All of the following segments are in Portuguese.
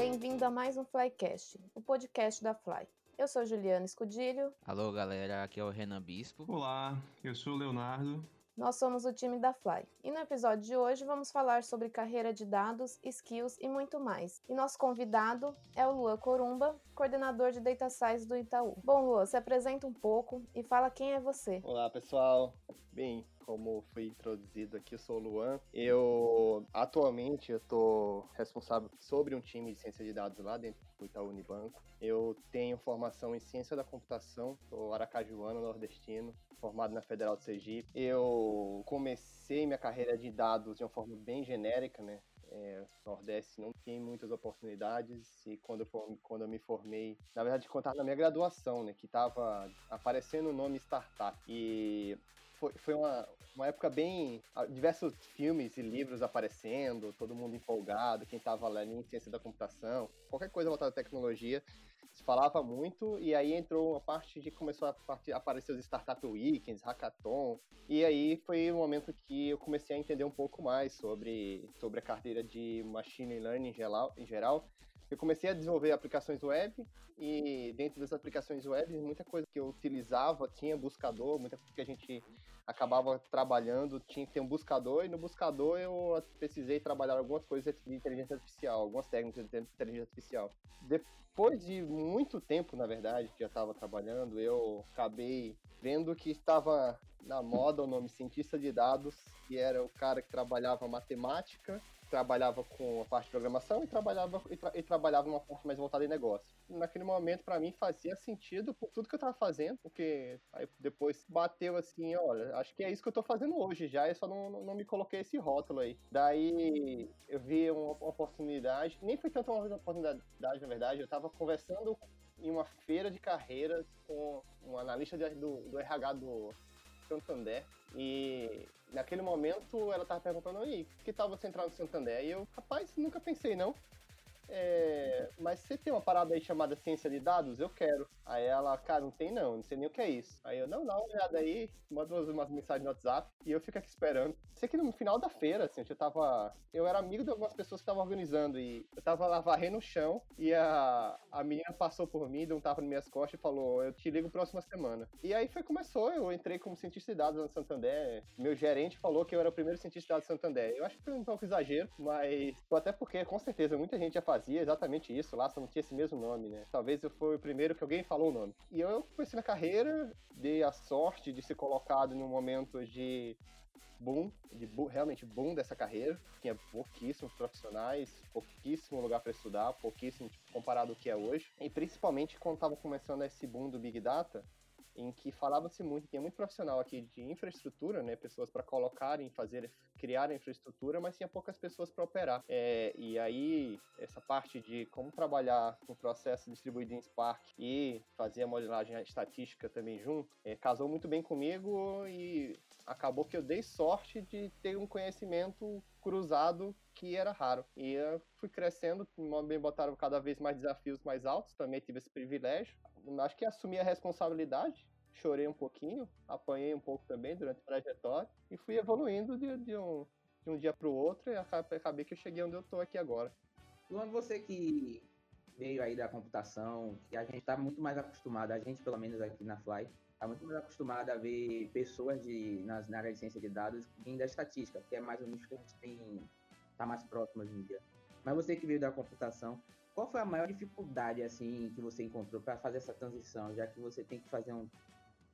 Bem-vindo a mais um Flycast, o podcast da Fly. Eu sou Juliana Escudilho. Alô, galera, aqui é o Renan Bispo. Olá, eu sou o Leonardo. Nós somos o time da Fly. E no episódio de hoje vamos falar sobre carreira de dados, skills e muito mais. E nosso convidado é o Luan Corumba, coordenador de Data Science do Itaú. Bom, Luan, se apresenta um pouco e fala quem é você. Olá, pessoal. Bem, como foi introduzido aqui, eu sou o Luan. Eu atualmente eu tô responsável sobre um time de ciência de dados lá dentro do Itaú Unibanco. Eu tenho formação em ciência da computação, sou aracajuano, nordestino, formado na Federal de Sergipe. Eu comecei minha carreira de dados de uma forma bem genérica, né? É, Nordeste não tem muitas oportunidades e quando eu, quando eu me formei, na verdade, contar na minha graduação, né, que estava aparecendo o nome startup e foi, foi uma, uma época bem. diversos filmes e livros aparecendo, todo mundo empolgado, quem estava lá em ciência da computação, qualquer coisa voltada à tecnologia, se falava muito, e aí entrou uma parte de começou a aparecer os Startup Weekends, Hackathon, e aí foi o momento que eu comecei a entender um pouco mais sobre, sobre a carteira de Machine Learning em geral, em geral eu comecei a desenvolver aplicações web e dentro das aplicações web, muita coisa que eu utilizava tinha buscador, muita coisa que a gente acabava trabalhando tinha que ter um buscador e no buscador eu precisei trabalhar algumas coisas de inteligência artificial, algumas técnicas de inteligência artificial. Depois de muito tempo, na verdade, que eu estava trabalhando, eu acabei vendo que estava na moda o nome cientista de dados, que era o cara que trabalhava matemática trabalhava com a parte de programação e trabalhava, e, tra e trabalhava numa parte mais voltada em negócio. Naquele momento, para mim, fazia sentido por tudo que eu tava fazendo, porque aí depois bateu assim, olha, acho que é isso que eu tô fazendo hoje já, eu só não, não me coloquei esse rótulo aí. Daí eu vi uma, uma oportunidade, nem foi tanto uma oportunidade, na verdade, eu tava conversando em uma feira de carreiras com um analista de, do, do RH do Santander. E naquele momento ela tava perguntando, aí, que tal você entrar no Santander? E eu, rapaz, nunca pensei não. É, mas você tem uma parada aí chamada ciência de dados? Eu quero. Aí ela, cara, não tem não, não sei nem o que é isso. Aí eu, não, dá uma olhada aí, manda umas mensagens no WhatsApp e eu fico aqui esperando. Sei que no final da feira, assim, eu tava. Eu era amigo de algumas pessoas que estavam organizando e eu tava lá varrendo o chão e a, a menina passou por mim, deu um tapa nas minhas costas e falou: Eu te ligo próxima semana. E aí foi começou, eu entrei como cientista de dados no Santander. Meu gerente falou que eu era o primeiro cientista de dados do Santander. Eu acho que foi um pouco exagero, mas até porque com certeza muita gente já fazia exatamente isso lá, só não tinha esse mesmo nome, né? Talvez eu fui o primeiro que alguém falou o nome. E eu comecei na carreira, dei a sorte de ser colocado num momento de boom, de boom, realmente boom dessa carreira. Tinha pouquíssimos profissionais, pouquíssimo lugar para estudar, pouquíssimo tipo, comparado ao que é hoje. E principalmente quando estava começando esse boom do Big Data, em que falava-se muito, tinha muito profissional aqui de infraestrutura, né, pessoas para colocarem, fazer, criar a infraestrutura, mas tinha poucas pessoas para operar. É, e aí, essa parte de como trabalhar com o processo distribuído em Spark e fazer a modelagem estatística também junto, é, casou muito bem comigo e acabou que eu dei sorte de ter um conhecimento cruzado que era raro. E eu fui crescendo, me botaram cada vez mais desafios mais altos, também tive esse privilégio. Acho que assumi a responsabilidade, chorei um pouquinho, apanhei um pouco também durante a trajetória e fui evoluindo de, de um, de um dia para o outro e acabei que eu cheguei onde eu estou aqui agora. Luan, você que veio aí da computação, que a gente está muito mais acostumado, a gente pelo menos aqui na Fly, está muito mais acostumado a ver pessoas de, nas, na área de ciência de dados vindo da estatística, que é mais ou menos que a gente tem tá mais próximo hoje em dia. Mas você que veio da computação, qual foi a maior dificuldade assim que você encontrou para fazer essa transição, já que você tem que fazer um,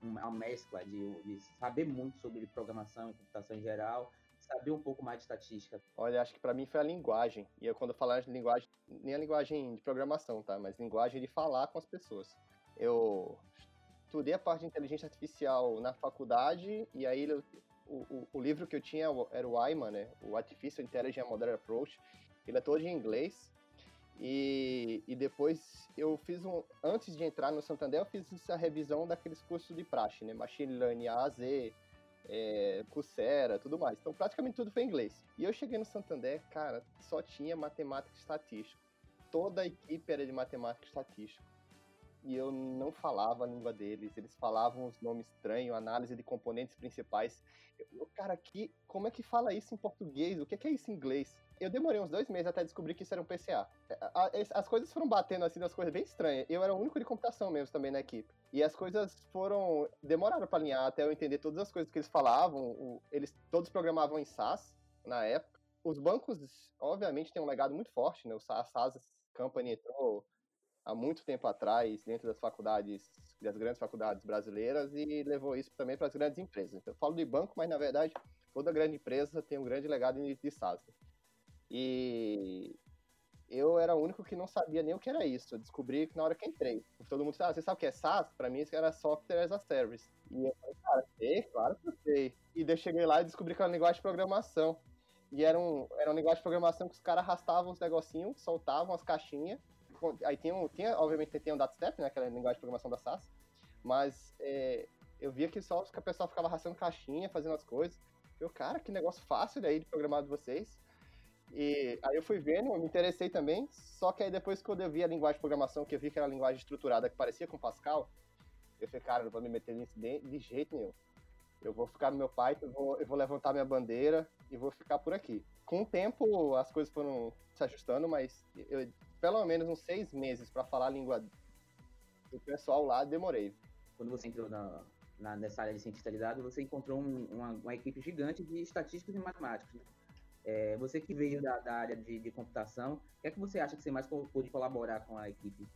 uma mescla de, de saber muito sobre programação e computação em geral, saber um pouco mais de estatística? Olha, acho que para mim foi a linguagem. E eu, quando eu falar de linguagem, nem a linguagem de programação, tá? Mas linguagem de falar com as pessoas. Eu estudei a parte de inteligência artificial na faculdade e aí eu, o, o, o, livro que eu tinha era o AIMA, né? O Artificial Intelligence Model Approach. Ele é todo em inglês. E, e depois eu fiz um. Antes de entrar no Santander, eu fiz essa revisão daqueles cursos de praxe, né? Machine Learning A a Z, é, Coursera, tudo mais. Então praticamente tudo foi em inglês. E eu cheguei no Santander, cara, só tinha matemática e estatística. Toda a equipe era de matemática e estatística. E eu não falava a língua deles. Eles falavam os nomes estranhos, análise de componentes principais. Eu, cara, que, como é que fala isso em português? O que é, isso em inglês? Eu demorei uns dois meses até descobrir que isso era um PCA. As coisas foram batendo assim, das coisas bem estranhas. Eu era o único de computação mesmo também na equipe. E as coisas foram. demoraram para alinhar até eu entender todas as coisas que eles falavam. Eles todos programavam em SAS na época. Os bancos, obviamente, têm um legado muito forte, né? O SAS Company entrou há muito tempo atrás dentro das faculdades, das grandes faculdades brasileiras e levou isso também para as grandes empresas. Então, eu falo de banco, mas na verdade toda grande empresa tem um grande legado de SaaS. E eu era o único que não sabia nem o que era isso. Eu descobri na hora que entrei. Todo mundo disse, ah, você sabe o que é SaaS? Para mim isso era Software as a Service. E eu falei, cara, sei, claro que eu sei. E daí cheguei lá e descobri que era uma linguagem de programação. E era um, era um linguagem de programação que os caras arrastavam os negocinhos, soltavam as caixinhas aí tem, um, tinha, obviamente, tem um datastep, né, aquela linguagem de programação da SAS, mas é, eu via que só que a pessoa ficava arrastando caixinha, fazendo as coisas. Eu, cara, que negócio fácil daí de programar de vocês. E aí eu fui vendo, eu me interessei também, só que aí depois que eu vi a linguagem de programação, que eu vi que era a linguagem estruturada que parecia com Pascal, eu falei, cara, não vou me meter nisso de, de jeito nenhum. Eu vou ficar no meu pai, eu vou, eu vou levantar minha bandeira e vou ficar por aqui. Com o tempo, as coisas foram se ajustando, mas eu pelo menos uns seis meses para falar a língua do pessoal lá, demorei. Quando você entrou na, na, nessa área de cientista de dados, você encontrou um, uma, uma, equipe gigante de estatísticos e matemáticos. Né? É, você que veio da, da área de, de, computação, o que é que você acha que você mais pôde colaborar com a equipe?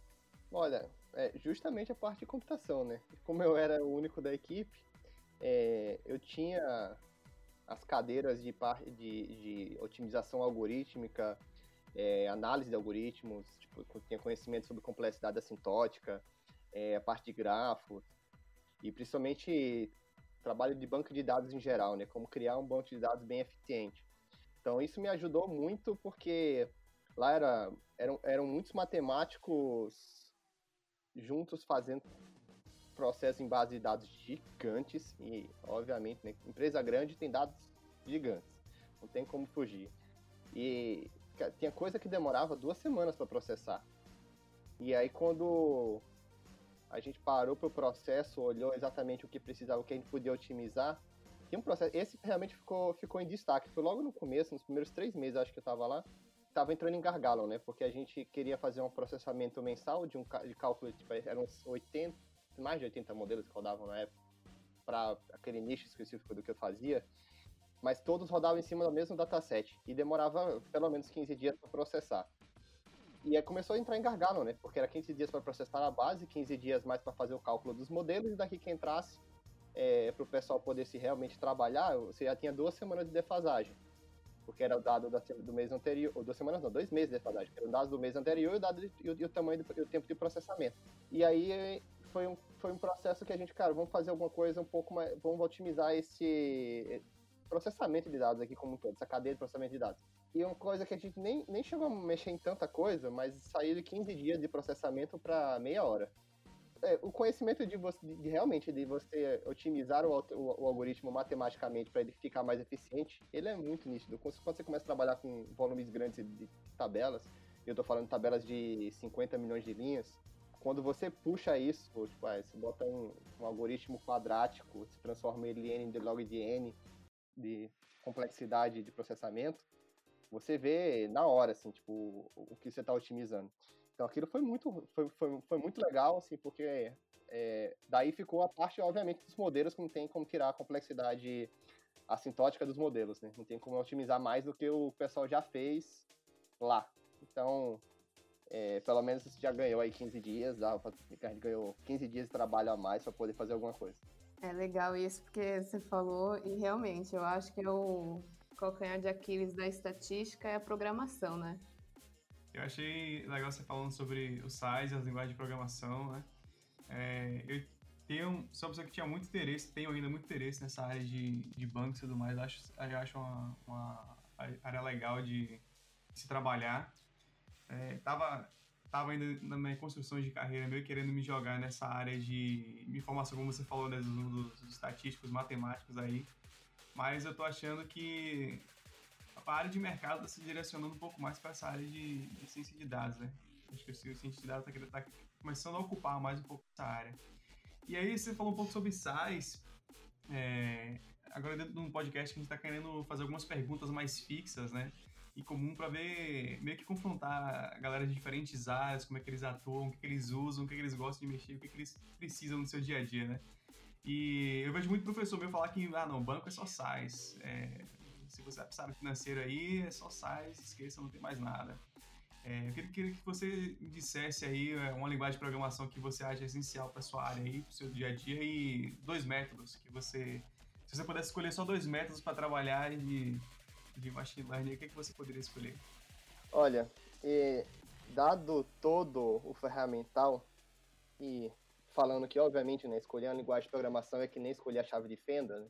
Olha, é justamente a parte de computação, né? Como eu era o único da equipe, é, eu tinha as cadeiras de, de, de otimização algorítmica, é, análise de algoritmos, tipo, tinha conhecimento sobre complexidade assintótica, é, a parte de grafos, e principalmente trabalho de banco de dados em geral, né? Como criar um banco de dados bem eficiente. Então isso me ajudou muito porque lá era, eram, eram muitos matemáticos juntos fazendo processos em base de dados gigantes e, obviamente, né, empresa grande tem dados gigantes, não tem como fugir. E tinha coisa que demorava duas semanas para processar. E aí quando a gente parou para o processo, olhou exatamente o que precisava, o que a gente podia otimizar, tinha um processo. Esse realmente ficou, ficou em destaque. Foi logo no começo, nos primeiros três meses, acho que eu estava lá, estava entrando em gargalo, né? Porque a gente queria fazer um processamento mensal de um de cálculo, tipo, eram uns 80, mais de 80 modelos que rodavam na época, para aquele nicho específico do que eu fazia mas todos rodavam em cima do mesmo dataset e demorava pelo menos 15 dias para processar. E aí começou a entrar em gargalo, né? Porque era 15 dias para processar a base, 15 dias mais para fazer o cálculo dos modelos, e daqui que entrasse, é, para o pessoal poder se realmente trabalhar, você já tinha duas semanas de defasagem. Porque era o dado da, do mês anterior, ou duas semanas não, dois meses de defasagem, eram dados do mês anterior e o, dado, e o, e o tamanho do e o tempo de processamento. E aí foi um, foi um processo que a gente, cara, vamos fazer alguma coisa um pouco mais, vamos otimizar esse processamento de dados aqui como um todo, essa cadeia de processamento de dados. E uma coisa que a gente nem, nem chegou a mexer em tanta coisa, mas saiu de 15 dias de processamento para meia hora. É, o conhecimento de, você, de, de, realmente de você otimizar o, o, o algoritmo matematicamente para ele ficar mais eficiente, ele é muito nítido. Quando você começa a trabalhar com volumes grandes de tabelas, eu estou falando de tabelas de 50 milhões de linhas, quando você puxa isso, tipo, ah, você bota um, um algoritmo quadrático, se transforma ele em log de n, de complexidade de processamento, você vê na hora, assim, tipo, o que você está otimizando. Então aquilo foi muito, foi, foi, foi muito legal, assim, porque é, daí ficou a parte, obviamente, dos modelos que não tem como tirar a complexidade assintótica dos modelos, né? Não tem como otimizar mais do que o pessoal já fez lá. Então, é, pelo menos você já ganhou aí 15 dias, a gente ganhou 15 dias de trabalho a mais para poder fazer alguma coisa. É legal isso porque você falou, e realmente, eu acho que é o calcanhar de Aquiles da estatística é a programação, né? Eu achei legal você falando sobre o size, as linguagens de programação, né? É, eu tenho, sou uma pessoa que tinha muito interesse, tenho ainda muito interesse nessa área de, de bancos e tudo mais. Acho, acho uma, uma área legal de, de se trabalhar. É, tava estava ainda na minha construção de carreira, meio querendo me jogar nessa área de informação, como você falou, né, dos, dos estatísticos, matemáticos aí. Mas eu tô achando que a área de mercado está se direcionando um pouco mais para essa área de, de, ciência de dados, né? Acho que o ciência de dados está tá começando a ocupar mais um pouco essa área. E aí você falou um pouco sobre SAIs. É, agora dentro de um podcast a gente está querendo fazer algumas perguntas mais fixas, né? E comum para ver, meio que confrontar a galera de diferentes áreas, como é que eles atuam, o que, que eles usam, o que, que eles gostam de mexer, o que, que eles precisam no seu dia a dia, né? E eu vejo muito professor meu falar que, ah, não, banco é só SAIS. É, se você é área financeiro aí, é só SAIS, esqueça, não tem mais nada. É, eu queria que você dissesse aí é, uma linguagem de programação que você acha essencial para sua área aí, para o seu dia a dia e dois métodos que você, se você pudesse escolher só dois métodos para trabalhar de, de machine learning, o que, que você poderia escolher? Olha, dado todo o ferramental e falando que obviamente, né, escolher a linguagem de programação é que nem escolher a chave de fenda, né?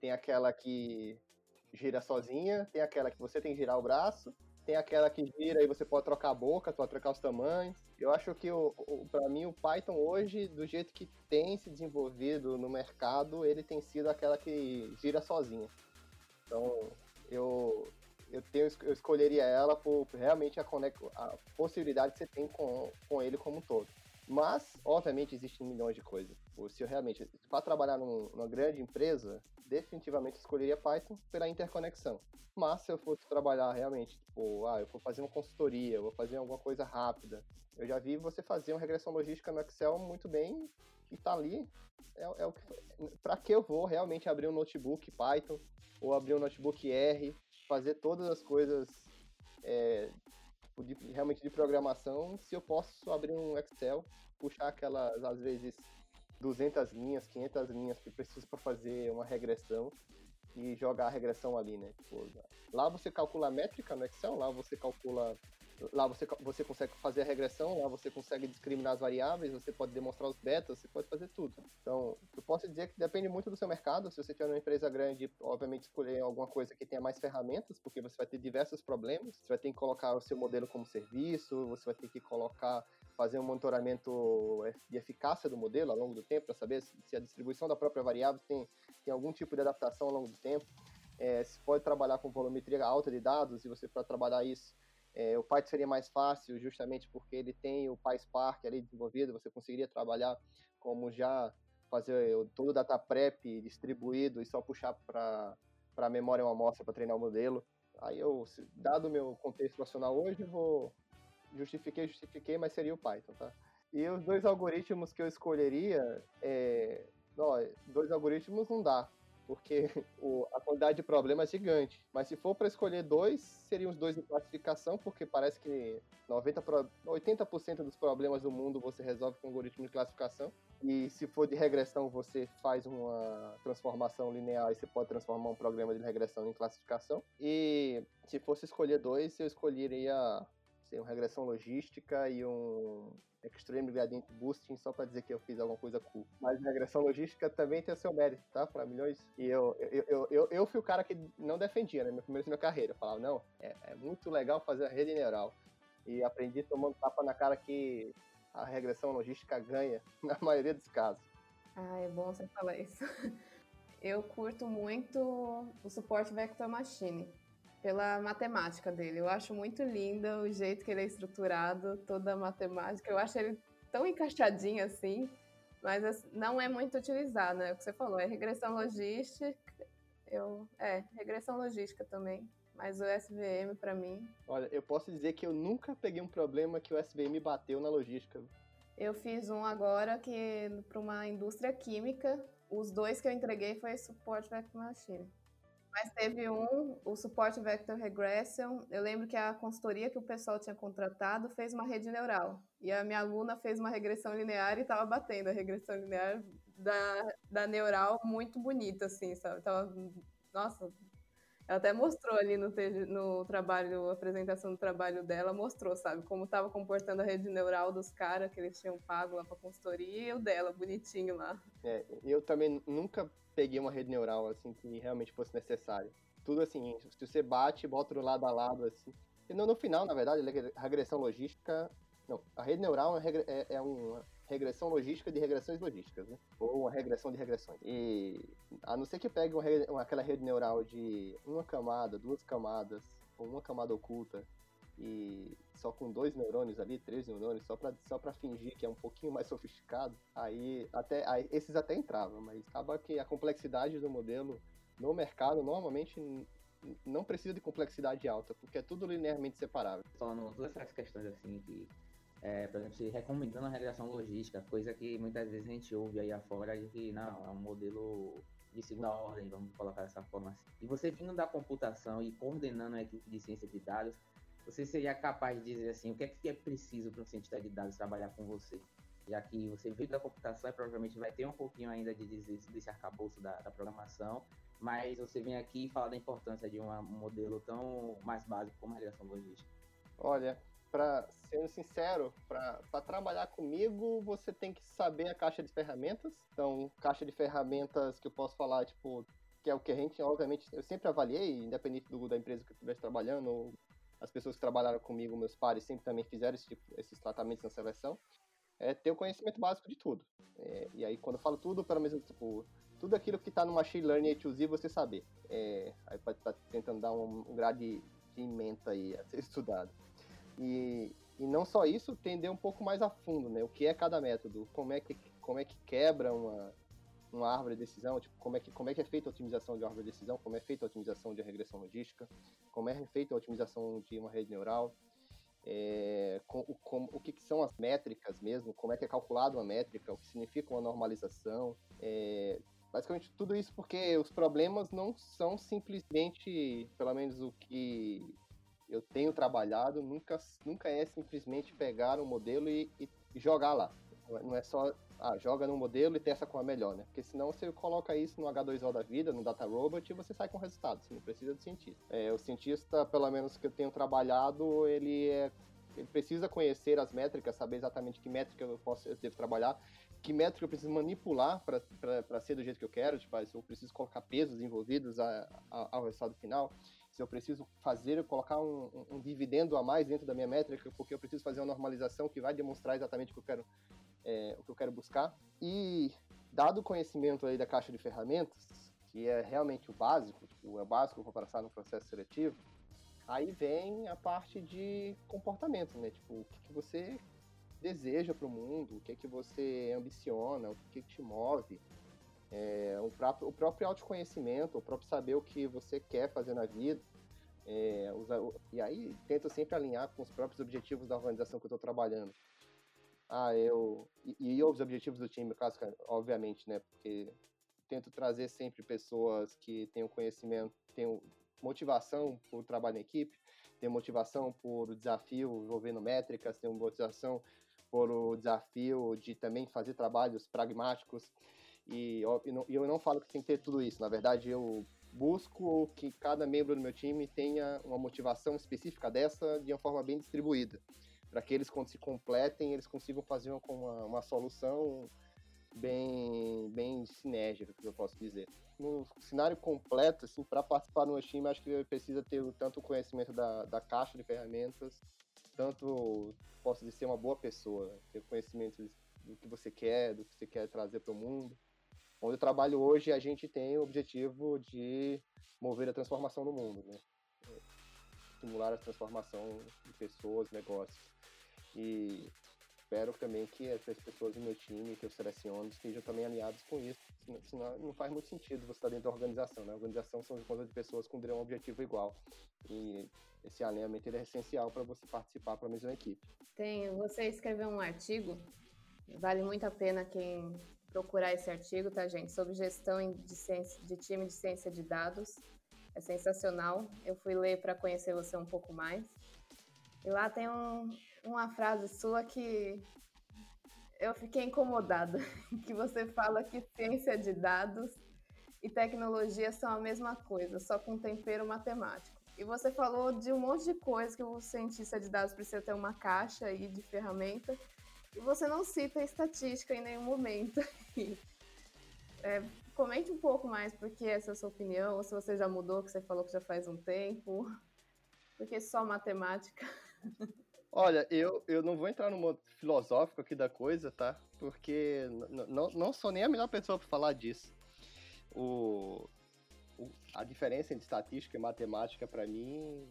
tem aquela que gira sozinha, tem aquela que você tem que girar o braço tem aquela que gira e você pode trocar a boca, pode trocar os tamanhos. Eu acho que, o para mim, o Python hoje, do jeito que tem se desenvolvido no mercado, ele tem sido aquela que gira sozinha. Então, eu, eu, tenho, eu escolheria ela por realmente a, a possibilidade que você tem com, com ele como um todo. Mas, obviamente, existem milhões de coisas. Se eu realmente, para trabalhar num, numa grande empresa, definitivamente escolheria Python pela interconexão. Mas se eu fosse trabalhar realmente, tipo, ah, eu vou fazer uma consultoria, eu vou fazer alguma coisa rápida, eu já vi você fazer uma regressão logística no Excel muito bem e tá ali. É, é o que, para que eu vou realmente abrir um notebook Python ou abrir um notebook R, fazer todas as coisas é, Tipo, de, realmente de programação, se eu posso abrir um Excel, puxar aquelas, às vezes, 200 linhas, 500 linhas que preciso para fazer uma regressão e jogar a regressão ali, né? Tipo, lá você calcula a métrica no Excel, lá você calcula Lá você, você consegue fazer a regressão, lá você consegue discriminar as variáveis, você pode demonstrar os betas, você pode fazer tudo. Então, eu posso dizer que depende muito do seu mercado. Se você tiver uma empresa grande, obviamente escolher alguma coisa que tenha mais ferramentas, porque você vai ter diversos problemas. Você vai ter que colocar o seu modelo como serviço, você vai ter que colocar, fazer um monitoramento de eficácia do modelo ao longo do tempo, para saber se a distribuição da própria variável tem, tem algum tipo de adaptação ao longo do tempo. É, se pode trabalhar com volumetria alta de dados e você pode trabalhar isso é, o Python seria mais fácil justamente porque ele tem o PySpark ali desenvolvido, você conseguiria trabalhar como já fazer todo o data prep distribuído e só puxar para a memória uma amostra para treinar o modelo. Aí eu, dado o meu contexto profissional hoje, vou justifiquei, justifiquei, mas seria o Python, tá? E os dois algoritmos que eu escolheria, é, dois algoritmos não dá, porque o, a quantidade de problemas é gigante. Mas se for para escolher dois, seriam os dois de classificação, porque parece que 90 80% dos problemas do mundo você resolve com algoritmo de classificação. E se for de regressão, você faz uma transformação linear e você pode transformar um programa de regressão em classificação. E se fosse escolher dois, eu escolheria sei, uma regressão logística e um Extreme Gradient Boosting só para dizer que eu fiz alguma coisa cool. Mas regressão logística também tem o seu mérito, tá? Para milhões. E eu, eu, eu, eu, eu fui o cara que não defendia, né? Meu primeiro minha carreira. Eu falava, não, é, é muito legal fazer a rede neural. E aprendi tomando tapa na cara que a regressão logística ganha na maioria dos casos. Ah, é bom você falar isso. Eu curto muito o suporte Vector Machine pela matemática dele. Eu acho muito linda o jeito que ele é estruturado, toda a matemática. Eu acho ele tão encaixadinho assim, mas não é muito utilizado, né? O que você falou, é regressão logística. Eu, é, regressão logística também. Mas o SVM, para mim. Olha, eu posso dizer que eu nunca peguei um problema que o SVM bateu na logística. Eu fiz um agora que, para uma indústria química, os dois que eu entreguei foi suporte Vector Machine. Mas teve um, o suporte Vector Regression. Eu lembro que a consultoria que o pessoal tinha contratado fez uma rede neural. E a minha aluna fez uma regressão linear e estava batendo a regressão linear da, da neural muito bonita, assim, sabe? Tava, nossa, ela até mostrou ali no, no trabalho, apresentação do trabalho dela, mostrou, sabe, como estava comportando a rede neural dos caras que eles tinham pago lá para consultoria e o dela, bonitinho lá. É, eu também nunca peguei uma rede neural, assim, que realmente fosse necessário. Tudo assim, se você bate, bota do lado a lado, assim. E no, no final, na verdade, a regressão logística. Não, a rede neural é, é, é regressão logística de regressões logísticas, né? Ou uma regressão de regressões. E a não ser que pegue uma, aquela rede neural de uma camada, duas camadas, ou uma camada oculta, e só com dois neurônios ali, três neurônios, só para só pra fingir que é um pouquinho mais sofisticado, aí até aí, esses até entravam, mas acaba que a complexidade do modelo no mercado normalmente não precisa de complexidade alta, porque é tudo linearmente separável. Falando todas essas questões assim que é, por exemplo, se recomendando a regressão logística, coisa que muitas vezes a gente ouve aí afora de que não, é um modelo de segunda ordem, vamos colocar dessa forma assim. E você vindo da computação e coordenando a equipe de ciência de dados, você seria capaz de dizer assim, o que é que é preciso para um cientista de dados trabalhar com você? Já que você veio da computação e provavelmente vai ter um pouquinho ainda de dizer desse arcabouço da, da programação, mas você vem aqui e fala da importância de um modelo tão mais básico como a regressão logística. Olha, para sendo sincero, para trabalhar comigo, você tem que saber a caixa de ferramentas. Então, caixa de ferramentas que eu posso falar, tipo, que é o que a gente, obviamente, eu sempre avaliei, independente do, da empresa que eu estivesse trabalhando, as pessoas que trabalharam comigo, meus pares, sempre também fizeram esse tipo, esses tratamentos na seleção, é ter o conhecimento básico de tudo. É, e aí, quando eu falo tudo, pelo menos, tipo, tudo aquilo que está no Machine Learning A2Z, você saber. É, aí pode estar tá tentando dar um, um grau de, ementa aí a ser estudado. E, e não só isso, entender um pouco mais a fundo, né? O que é cada método, como é que, como é que quebra uma, uma árvore de decisão, tipo, como é, que, como é que é feita a otimização de árvore de decisão, como é feita a otimização de regressão logística, como é feita a otimização de uma rede neural, é, com, com, o que, que, são as métricas mesmo, como é que é calculada uma métrica, o que significa uma normalização, é, basicamente tudo isso porque os problemas não são simplesmente, pelo menos o que eu tenho trabalhado nunca, nunca é simplesmente pegar um modelo e, e jogar lá. Não é só, ah, joga no modelo e testa com a melhor, né? Porque senão você coloca isso no H2O da vida, no Data Robot, e você sai com resultado. Você não precisa do cientista. É, o cientista, pelo menos que eu tenho trabalhado, ele é ele precisa conhecer as métricas, saber exatamente que métrica eu posso eu devo trabalhar, que métrica eu preciso manipular para ser do jeito que eu quero, tipo, se eu preciso colocar pesos envolvidos a, a, ao resultado final se eu preciso fazer, colocar um, um, um, dividendo a mais dentro da minha métrica, porque eu preciso fazer uma normalização que vai demonstrar exatamente o que eu quero, é, o que eu quero buscar. E dado o conhecimento aí da caixa de ferramentas, que é realmente o básico, é o básico para passar no processo seletivo, aí vem a parte de comportamento, né? Tipo, o que, que você deseja para o mundo, o que, que você ambiciona, o que, que te move, é, o, próprio, o próprio autoconhecimento, o próprio saber o que você quer fazer na vida. É, e aí tento sempre alinhar com os próprios objetivos da organização que eu estou trabalhando. Ah, eu. E, e os objetivos do time, clássico, obviamente, né? Porque tento trazer sempre pessoas que tenham conhecimento, tenham motivação por trabalho em equipe, tenham motivação por desafio envolvendo métricas, tenham motivação por o desafio de também fazer trabalhos pragmáticos. E eu, não falo que tem que ter tudo isso. Na verdade, eu busco que cada membro do meu time tenha uma motivação específica dessa de uma forma bem distribuída. Para que eles, quando se completem, eles consigam fazer uma, uma, solução bem, bem sinérgica, que eu posso dizer. No cenário completo, assim, para participar do meu time, acho que precisa ter tanto o conhecimento da, da caixa de ferramentas, tanto posso dizer ser uma boa pessoa, ter conhecimento do que você quer, do que você quer trazer para o mundo. Onde eu trabalho hoje, a gente tem o objetivo de mover a transformação no mundo, né? estimular a transformação de pessoas, negócios. E espero também que as pessoas do meu time, que eu seleciono, estejam também alinhados com isso. Senão não faz muito sentido você estar dentro da organização. Né? A organização são contas de pessoas com um objetivo igual. E esse alinhamento é essencial para você participar para a mesma equipe. Tem, você escreveu um artigo, vale muito a pena quem procurar esse artigo, tá, gente? Sobre gestão de, ciência, de time de ciência de dados. É sensacional. Eu fui ler para conhecer você um pouco mais. E lá tem um, uma frase sua que eu fiquei incomodada, que você fala que ciência de dados e tecnologia são a mesma coisa, só com tempero matemático. E você falou de um monte de coisa que o cientista de dados precisa ter uma caixa aí de ferramenta e você não cita estatística em nenhum momento. é, comente um pouco mais porque essa é a sua opinião, ou se você já mudou, que você falou que já faz um tempo. Porque só matemática. Olha, eu, eu não vou entrar no modo filosófico aqui da coisa, tá? Porque não, não sou nem a melhor pessoa para falar disso. O, o, a diferença entre estatística e matemática, para mim,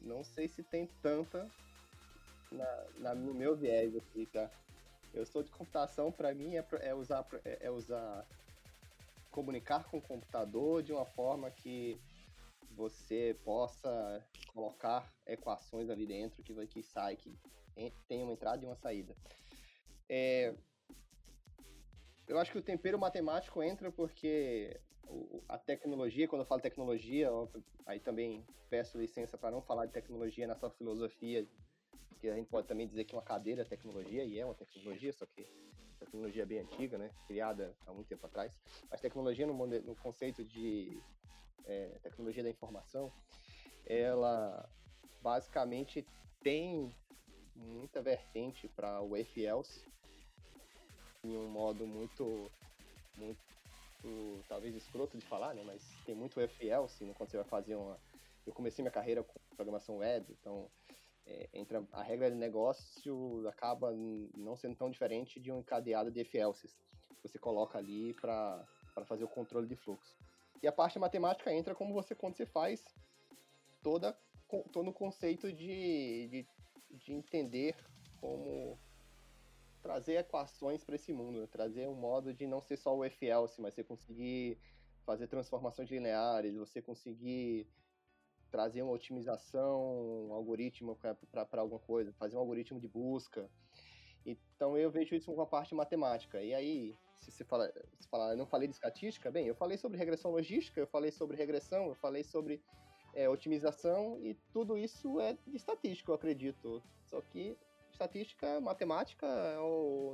não sei se tem tanta na, na, no meu viés aqui, tá? Eu sou de computação, para mim é, é, usar, é, é usar comunicar com o computador de uma forma que você possa colocar equações ali dentro que vai que sai, que tem uma entrada e uma saída. É, eu acho que o tempero matemático entra porque a tecnologia, quando eu falo tecnologia, aí também peço licença para não falar de tecnologia na sua filosofia, porque a gente pode também dizer que uma cadeira é tecnologia, e é uma tecnologia, só que tecnologia bem antiga, né, criada há muito tempo atrás, mas tecnologia no, no conceito de é, tecnologia da informação, ela basicamente tem muita vertente para o if else em um modo muito muito talvez escroto de falar, né? Mas tem muito if else né? quando você vai fazer uma. Eu comecei minha carreira com programação web, então é, entra a regra de negócio acaba não sendo tão diferente de um encadeado de elses que você coloca ali para fazer o controle de fluxo. E a parte matemática entra como você quando você faz toda todo o conceito de, de, de entender como trazer equações para esse mundo, né? trazer um modo de não ser só o if else, mas você conseguir fazer transformações lineares, você conseguir trazer uma otimização, um algoritmo para alguma coisa, fazer um algoritmo de busca. Então eu vejo isso como uma parte matemática. E aí, se você fala, se não falei de estatística, bem, eu falei sobre regressão logística, eu falei sobre regressão, eu falei sobre é, otimização e tudo isso é de estatística, eu acredito. Só que estatística, matemática,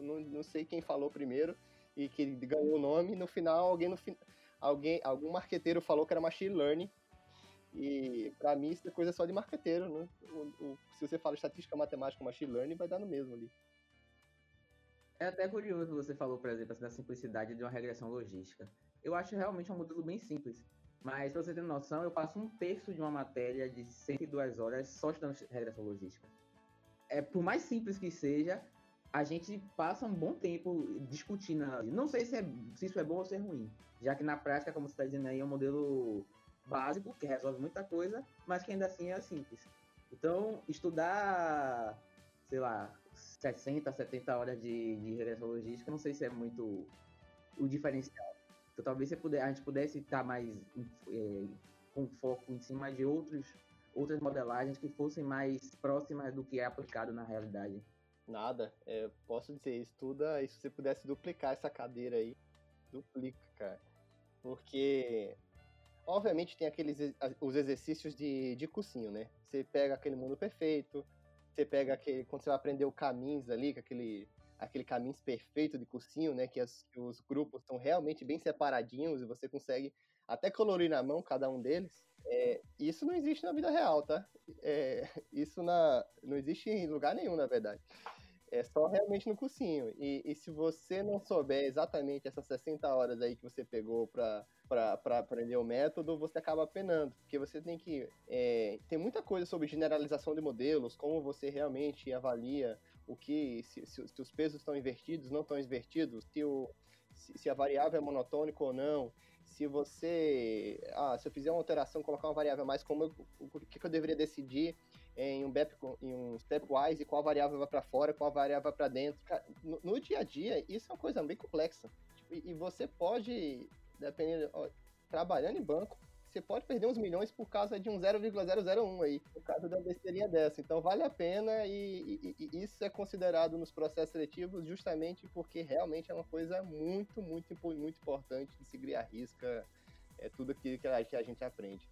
não, não sei quem falou primeiro e que ganhou o nome, no final alguém no alguém algum marqueteiro falou que era machine learning. E para mim isso é coisa só de marqueteiro, né? O, o, se você fala estatística, matemática, machine learning, vai dar no mesmo ali. É até curioso você falou, por exemplo, assim, da simplicidade de uma regressão logística. Eu acho realmente um modelo bem simples. Mas, pra você ter noção, eu passo um terço de uma matéria de 102 horas só estudando regressão logística é, por mais simples que seja, a gente passa um bom tempo discutindo. Não sei se, é, se isso é bom ou se é ruim, já que na prática, como você está dizendo aí, é um modelo básico que resolve muita coisa, mas que ainda assim é simples. Então, estudar, sei lá, 60, 70 horas de, de regressão logística, não sei se é muito o diferencial. Então, talvez você puder, a gente pudesse estar mais é, com foco em cima de outros outras modelagens que fossem mais próximas do que é aplicado na realidade. Nada, é, posso dizer, estuda e se você pudesse duplicar essa cadeira aí, duplica, cara. Porque, obviamente, tem aqueles os exercícios de, de cursinho, né? Você pega aquele mundo perfeito, você pega aquele. Quando você vai aprender o caminhos ali, aquele, aquele caminhos perfeito de cursinho, né? Que, as, que os grupos estão realmente bem separadinhos e você consegue até colorir na mão cada um deles. É, isso não existe na vida real, tá? É, isso na, não existe em lugar nenhum, na verdade. É só realmente no cursinho. E, e, se você não souber exatamente essas 60 horas aí que você pegou para aprender o método, você acaba penando. Porque você tem que. É, tem muita coisa sobre generalização de modelos, como você realmente avalia o que. Se, se, se os pesos estão invertidos, não estão invertidos, se, o, se, se a variável é monotônica ou não se você. Ah, se eu fizer uma alteração, colocar uma variável mais, como eu, o que eu deveria decidir em um, BEP, em um stepwise qual variável vai para fora, qual variável vai para dentro. No, no, dia a dia, isso é uma coisa bem complexa. Tipo, e, e, você pode, dependendo, ó, trabalhando em banco, você pode perder uns milhões por causa de um 0,001 aí, por causa da besteirinha dessa. Então vale a pena e, e, e, isso é considerado nos processos seletivos justamente porque realmente é uma coisa muito, muito, muito importante de seguir a risca é tudo aquilo que a gente aprende.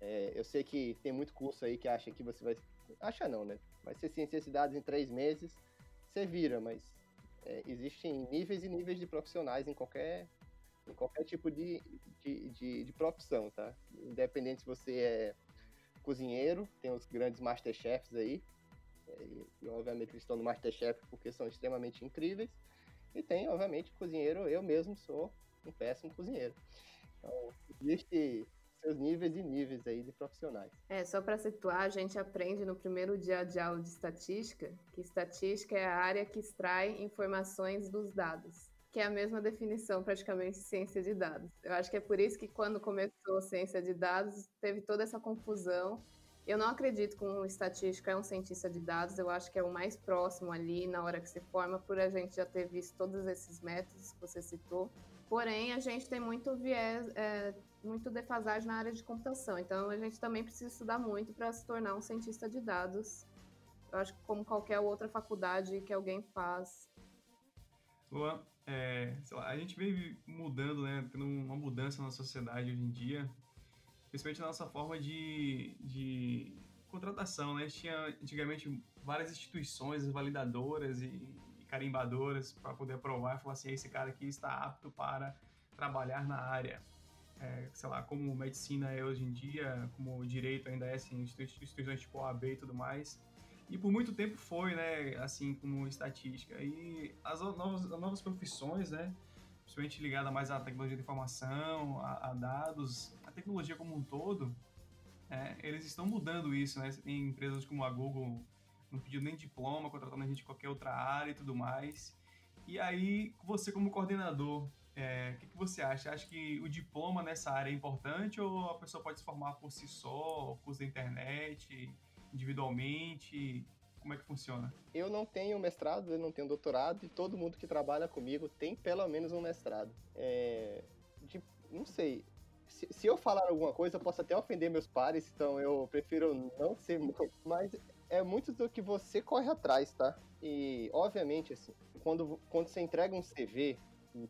É, eu sei que tem muito curso aí que acha que você vai. Acha não, né? Vai ser ciências de dados em três meses, você vira, mas é, existem níveis e níveis de profissionais em qualquer em qualquer tipo de, de, de, de, profissão, tá? Independente se você é cozinheiro, tem os grandes masterchefs aí, é, e, e obviamente eles estão no masterchef porque são extremamente incríveis, e tem, obviamente, cozinheiro, eu mesmo sou um péssimo cozinheiro. Então, existe seus níveis e níveis aí de profissionais. É, só para situar, a gente aprende no primeiro dia de aula de estatística que estatística é a área que extrai informações dos dados que é a mesma definição praticamente de ciência de dados. Eu acho que é por isso que quando começou a ciência de dados teve toda essa confusão Eu não acredito que um estatístico é um cientista de dados, eu acho que é o mais próximo ali na hora que se forma, por a gente já ter visto todos esses métodos que você citou. Porém, a gente tem muito viés, é, muito defasagem na área de computação, então a gente também precisa estudar muito para se tornar um cientista de dados. Eu acho que como qualquer outra faculdade que alguém faz. Luan, é, lá, a gente vem mudando, né, tendo uma mudança na sociedade hoje em dia, principalmente na nossa forma de, de contratação, né? Tinha antigamente várias instituições validadoras e, e carimbadoras para poder aprovar e falar assim, esse cara aqui está apto para trabalhar na área. É, sei lá, como medicina é hoje em dia, como direito ainda é, assim, instituições tipo OAB e tudo mais. E por muito tempo foi, né, assim, como estatística. E as novas, as novas profissões, né, principalmente ligada mais à tecnologia de informação, a, a dados, a tecnologia como um todo, é, eles estão mudando isso, né? Você tem empresas como a Google não pedindo nem diploma, contratando a gente de qualquer outra área e tudo mais. E aí, você como coordenador, é, o que, que, você acha? Acha que o diploma nessa área é importante ou a pessoa pode se formar por si só, curso da internet, individualmente? Como é que funciona? Eu não tenho mestrado, eu não tenho doutorado e todo mundo que trabalha comigo tem pelo menos um mestrado. É, de, não sei. Se, se, eu falar alguma coisa, eu posso até ofender meus pares, então eu prefiro não ser muito. Mas é muito do que você corre atrás, tá? E, obviamente, assim, quando, quando você entrega um CV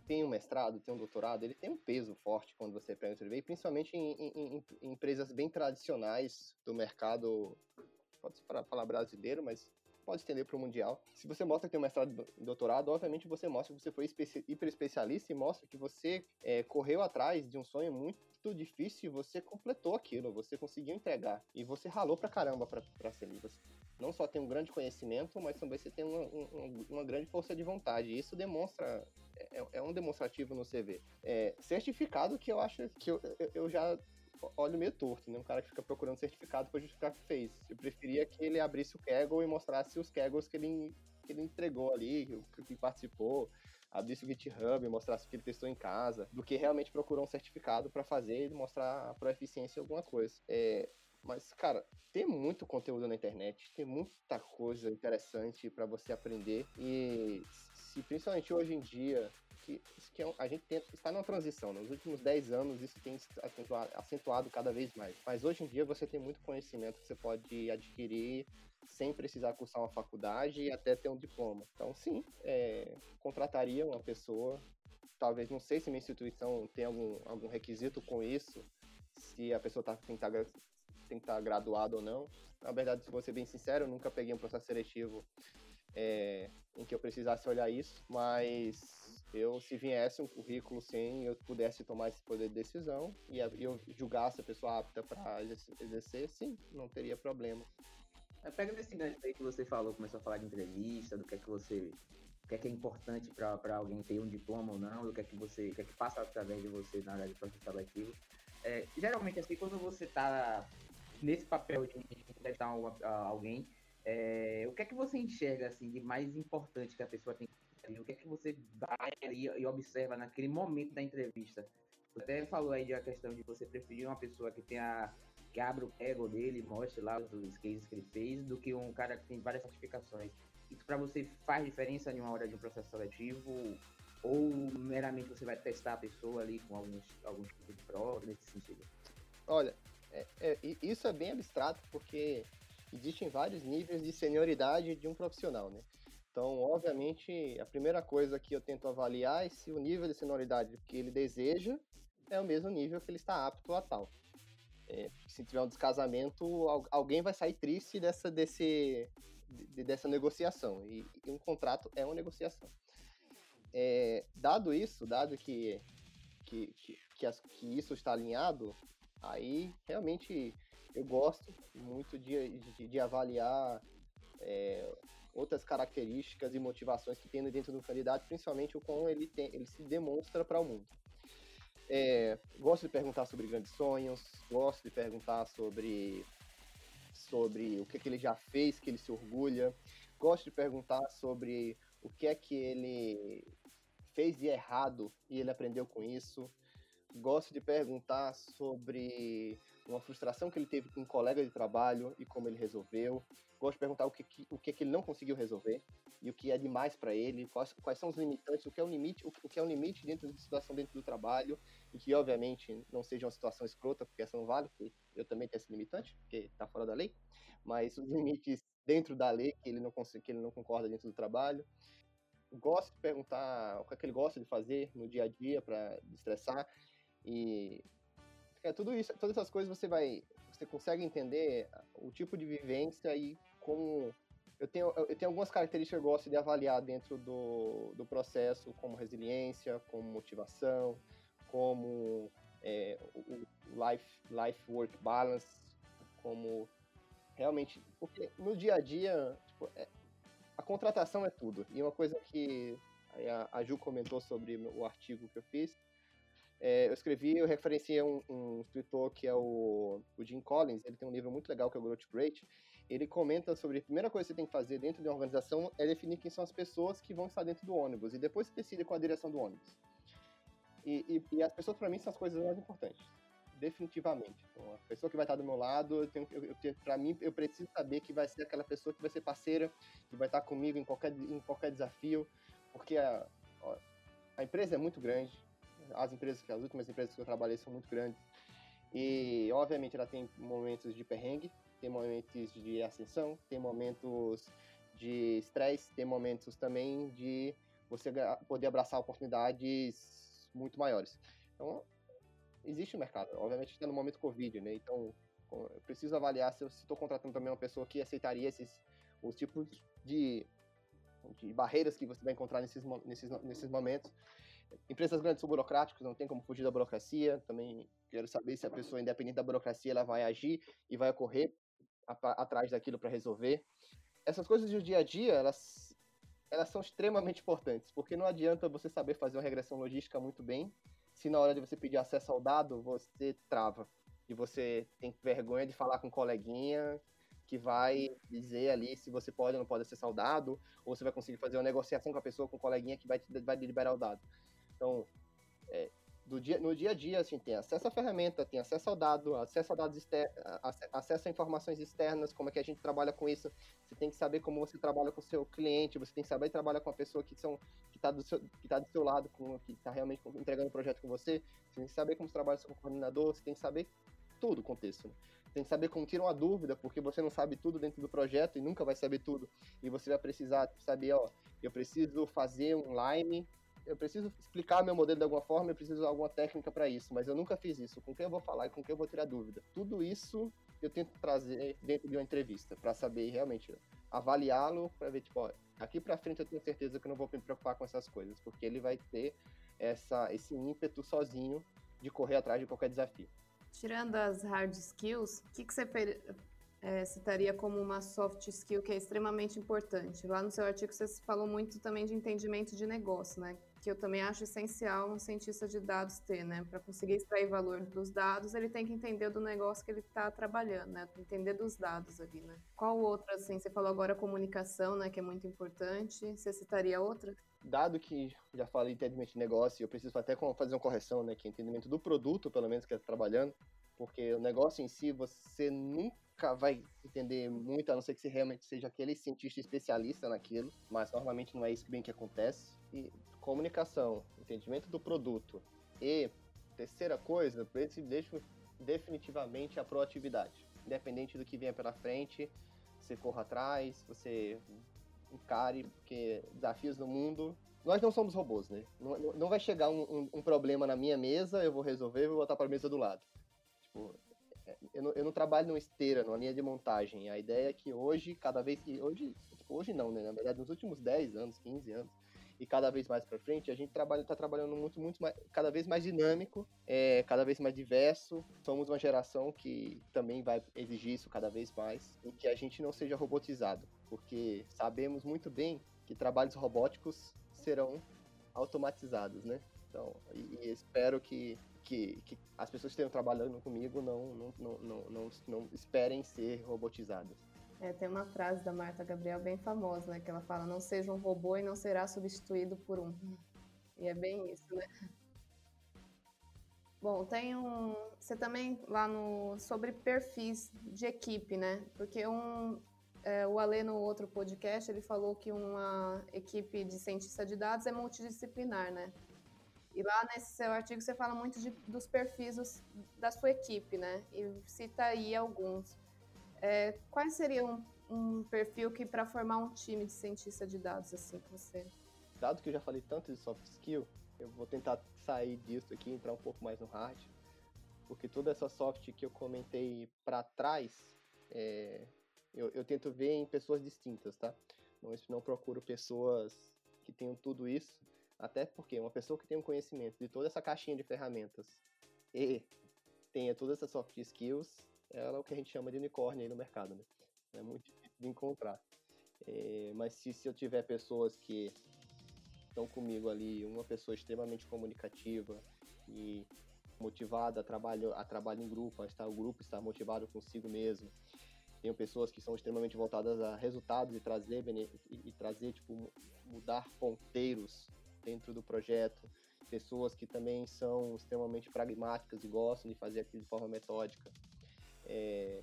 tem um mestrado, tem um doutorado, ele tem um peso forte quando você pega um CV, principalmente em, em, em empresas bem tradicionais do mercado pode falar brasileiro, mas pode estender para o mundial. Se você mostra que tem um mestrado e doutorado, obviamente você mostra que você foi hiper especialista e mostra que você é, correu atrás de um sonho muito difícil e você completou aquilo, você conseguiu entregar e você ralou pra caramba para ser livre. Não só tem um grande conhecimento, mas também você tem uma, uma, uma grande força de vontade. E isso demonstra, é, é um demonstrativo no CV. É, certificado que eu acho que eu, eu já olho meio torto, né? Um cara que fica procurando certificado para justificar o que fez. Eu preferia que ele abrisse o Kaggle e mostrasse os Kaggles que ele, que ele entregou ali, que, que participou, abrisse o GitHub mostrasse que ele testou em casa, do que realmente procurou um certificado para fazer e mostrar a proeficiência em alguma coisa. É, mas, cara, tem muito conteúdo na internet, tem muita coisa interessante para você aprender e principalmente hoje em dia que, que é, a gente tenta, está numa transição. Nos últimos 10 anos isso tem acentuado, acentuado cada vez mais. Mas hoje em dia você tem muito conhecimento que você pode adquirir sem precisar cursar uma faculdade e até ter um diploma. Então, sim, é, contrataria uma pessoa. Talvez, não sei se minha instituição tem algum, algum requisito com isso, se a pessoa tá, tem que estar tem que estar graduado ou não. Na verdade, se vou ser bem sincero, eu nunca peguei um processo seletivo é, em que eu precisasse olhar isso, mas eu, se viesse um currículo sem eu pudesse tomar esse poder de decisão e eu julgasse a pessoa apta para exercer, sim, não teria problema. É, pega nesse gancho aí que você falou, começou a falar de entrevista, do que é que você. O que é que é importante para alguém ter um diploma ou não, do que é que você. O que é que passa através de você na área de processo seletivo. É, geralmente, assim, quando você está nesse papel de entrevistar alguém, é, o que é que você enxerga assim de mais importante que a pessoa tem o que é que você vai e observa naquele momento da entrevista? Você até falou aí da questão de você preferir uma pessoa que tenha que abra o ego dele, mostre lá os cases que ele fez, do que um cara que tem várias certificações. Isso para você faz diferença em uma hora de um processo seletivo? Ou meramente você vai testar a pessoa ali com alguns, alguns tipos de prova nesse sentido? Olha, é, é, isso é bem abstrato porque existem vários níveis de senioridade de um profissional, né? Então, obviamente, a primeira coisa que eu tento avaliar é se o nível de sonoridade que ele deseja é o mesmo nível que ele está apto a tal. É, se tiver um descasamento, alguém vai sair triste dessa, desse, dessa negociação. E, e um contrato é uma negociação. É, dado isso, dado que, que, que, que, as, que, isso está alinhado, aí realmente eu gosto muito de, de, de avaliar é, outras características e motivações que tem dentro do candidato, principalmente o como ele, tem, ele se demonstra para o mundo. É, gosto de perguntar sobre grandes sonhos, gosto de perguntar sobre, sobre o que, que ele já fez, que ele se orgulha, gosto de perguntar sobre o que é que ele fez de errado e ele aprendeu com isso. gosto de perguntar sobre uma frustração que ele teve com um colega de trabalho e como ele resolveu. Gosto de perguntar o que, o que, que ele não conseguiu resolver e o que é demais para ele, quais, quais são os limitantes, o que é o limite, o, o que é um limite dentro de situação dentro do trabalho e que obviamente não seja uma situação escrota, porque essa não vale, porque eu também tenho esse limitante, porque está fora da lei, mas os limites dentro da lei que ele não que ele não concorda dentro do trabalho. Gosto de perguntar o que, é que ele gosta de fazer no dia a dia para destressar e é, tudo isso, todas essas coisas você vai, você consegue entender o tipo de vivência e como eu tenho, eu tenho algumas características que eu gosto de avaliar dentro do, do processo, como resiliência, como motivação, como é, o life, life work balance, como realmente, porque no dia a dia, tipo, é, a contratação é tudo. E uma coisa que a, a Ju comentou sobre o artigo que eu fiz, é, eu escrevi, eu referenciei um, um, escritor que é o, o Jim Collins, ele tem um livro muito legal que é o Growth Rate, ele comenta sobre a primeira coisa que você tem que fazer dentro de uma organização é definir quem são as pessoas que vão estar dentro do ônibus, e depois você decide qual a direção do ônibus. E, e, e as pessoas, para mim, são as coisas mais importantes, definitivamente. Então, a pessoa que vai estar do meu lado, eu tenho, eu, eu, para mim, eu preciso saber que vai ser aquela pessoa que vai ser parceira, que vai estar comigo em qualquer, em qualquer desafio, porque a, a empresa é muito grande, as empresas, as últimas empresas que eu trabalhei são muito grandes. E, obviamente, ela tem momentos de perrengue, tem momentos de ascensão, tem momentos de estresse, tem momentos também de você poder abraçar oportunidades muito maiores. Então, existe o mercado. Obviamente, está no momento Covid, né? Então, eu preciso avaliar se eu estou contratando também uma pessoa que aceitaria esses os tipos de, de barreiras que você vai encontrar nesses, nesses, nesses momentos Empresas grandes são burocráticas, não tem como fugir da burocracia. Também quero saber se a pessoa, independente da burocracia, ela vai agir e vai correr atrás daquilo para resolver. Essas coisas do dia a dia, elas, elas são extremamente importantes, porque não adianta você saber fazer uma regressão logística muito bem, se na hora de você pedir acesso ao dado, você trava. E você tem vergonha de falar com um coleguinha que vai dizer ali se você pode ou não pode acessar o dado, ou você vai conseguir fazer uma negociação com a pessoa, com o coleguinha que vai, vai liberar o dado. Então, é, do dia, no dia a dia, assim, tem acesso à ferramenta, tem acesso ao dado, acesso a dados externos, acesso a informações externas, como é que a gente trabalha com isso. Você tem que saber como você trabalha com o seu cliente, você tem que saber trabalhar com a pessoa que são que está do seu que tá do seu lado, com, que está realmente entregando o projeto com você. Você tem que saber como você trabalha com o coordenador, você tem que saber tudo o contexto. Né? Tem que saber como tirar uma dúvida, porque você não sabe tudo dentro do projeto e nunca vai saber tudo. E você vai precisar saber, ó, eu preciso fazer um Lime eu preciso explicar meu modelo de alguma forma, eu preciso de alguma técnica para isso, mas eu nunca fiz isso. Com quem eu vou falar e com quem eu vou tirar dúvida? Tudo isso eu tento trazer dentro de uma entrevista para saber realmente avaliá-lo, para ver tipo, ó, aqui para frente eu tenho certeza que eu não vou me preocupar com essas coisas, porque ele vai ter essa esse ímpeto sozinho de correr atrás de qualquer desafio. Tirando as hard skills, o que, que você é, citaria como uma soft skill que é extremamente importante? Lá no seu artigo você falou muito também de entendimento de negócio, né? Que eu também acho essencial um cientista de dados ter, né? Para conseguir extrair valor dos dados, ele tem que entender do negócio que ele está trabalhando, né? Entender dos dados ali, né? Qual outra, assim, você falou agora comunicação, né? Que é muito importante. Você citaria outra? Dado que já falei entendimento de negócio, eu preciso até fazer uma correção, né? Que é entendimento do produto, pelo menos, que está trabalhando. Porque o negócio em si, você nunca vai entender muito, a não ser que você realmente seja aquele cientista especialista naquilo, mas normalmente não é isso bem que acontece. E comunicação, entendimento do produto e terceira coisa, deixa definitivamente a proatividade. Independente do que venha pela frente, você corra atrás, você encare, porque desafios no mundo. Nós não somos robôs, né? Não, não vai chegar um, um, um, problema na minha mesa, eu vou resolver e vou botar para a mesa do lado. Tipo, é, eu não, eu não trabalho numa esteira, numa linha de montagem. A ideia é que hoje, cada vez que. Hoje, tipo, hoje não, né? Na verdade, nos últimos 10 anos, 15 anos, e cada vez mais para frente, a gente trabalha, está trabalhando muito, muito mais, cada vez mais dinâmico, é, cada vez mais diverso. Somos uma geração que também vai exigir isso cada vez mais e que a gente não seja robotizado, porque sabemos muito bem que trabalhos robóticos serão automatizados, né? Então, e, e espero que, que, que, as pessoas que estejam trabalhando comigo não, não, não, não, não, não esperem ser robotizadas. É, tem uma frase da Marta Gabriel bem famosa, né? Que ela fala: não seja um robô e não será substituído por um. E é bem isso, né? Bom, tem um. Você também lá no. sobre perfis de equipe, né? Porque um. É, o Alê, no outro podcast, ele falou que uma equipe de cientista de dados é multidisciplinar, né? E lá nesse seu artigo você fala muito de, dos perfis da sua equipe, né? E cita aí alguns. É, quais seriam um, perfil que para formar um time de cientista de dados assim que você? Dado que eu já falei tanto de soft skill, eu vou tentar sair disso aqui, entrar um pouco mais no hard, porque toda essa soft que eu comentei para trás, é, eu, eu, tento ver em pessoas distintas, tá? Não, não procuro pessoas que tenham tudo isso, até porque uma pessoa que tem um conhecimento de toda essa caixinha de ferramentas e tenha todas essas soft skills, ela é o que a gente chama de unicórnio aí no mercado, né? É muito difícil de encontrar. É, mas se, se eu tiver pessoas que estão comigo ali, uma pessoa extremamente comunicativa e motivada a trabalho, a trabalho em grupo, a estar, o grupo está motivado consigo mesmo. Tenho pessoas que são extremamente voltadas a resultados e trazer, e, e trazer tipo, mudar ponteiros dentro do projeto, pessoas que também são extremamente pragmáticas e gostam de fazer aquilo de forma metódica. É,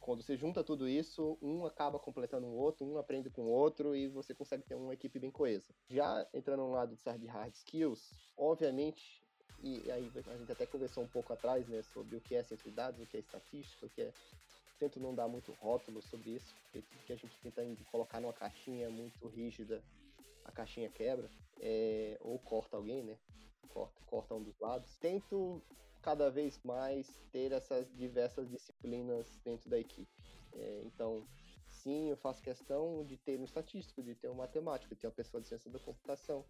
quando você junta tudo isso, um acaba completando o outro, um aprende com o outro e você consegue ter uma equipe bem coesa. Já entrando no lado de hard skills, obviamente, e aí a gente até conversou um pouco atrás, né, sobre o que é ciência de dados, o que é estatística, o que é tento não dar muito rótulo sobre isso, porque que a gente tenta colocar numa caixinha muito rígida, a caixinha quebra é, ou corta alguém, né? Corta, corta um dos lados. Tento cada vez mais ter essas diversas disciplinas dentro da equipe. É, então, sim, eu faço questão de ter um estatístico, de ter um matemático, de ter uma pessoa de ciência da computação,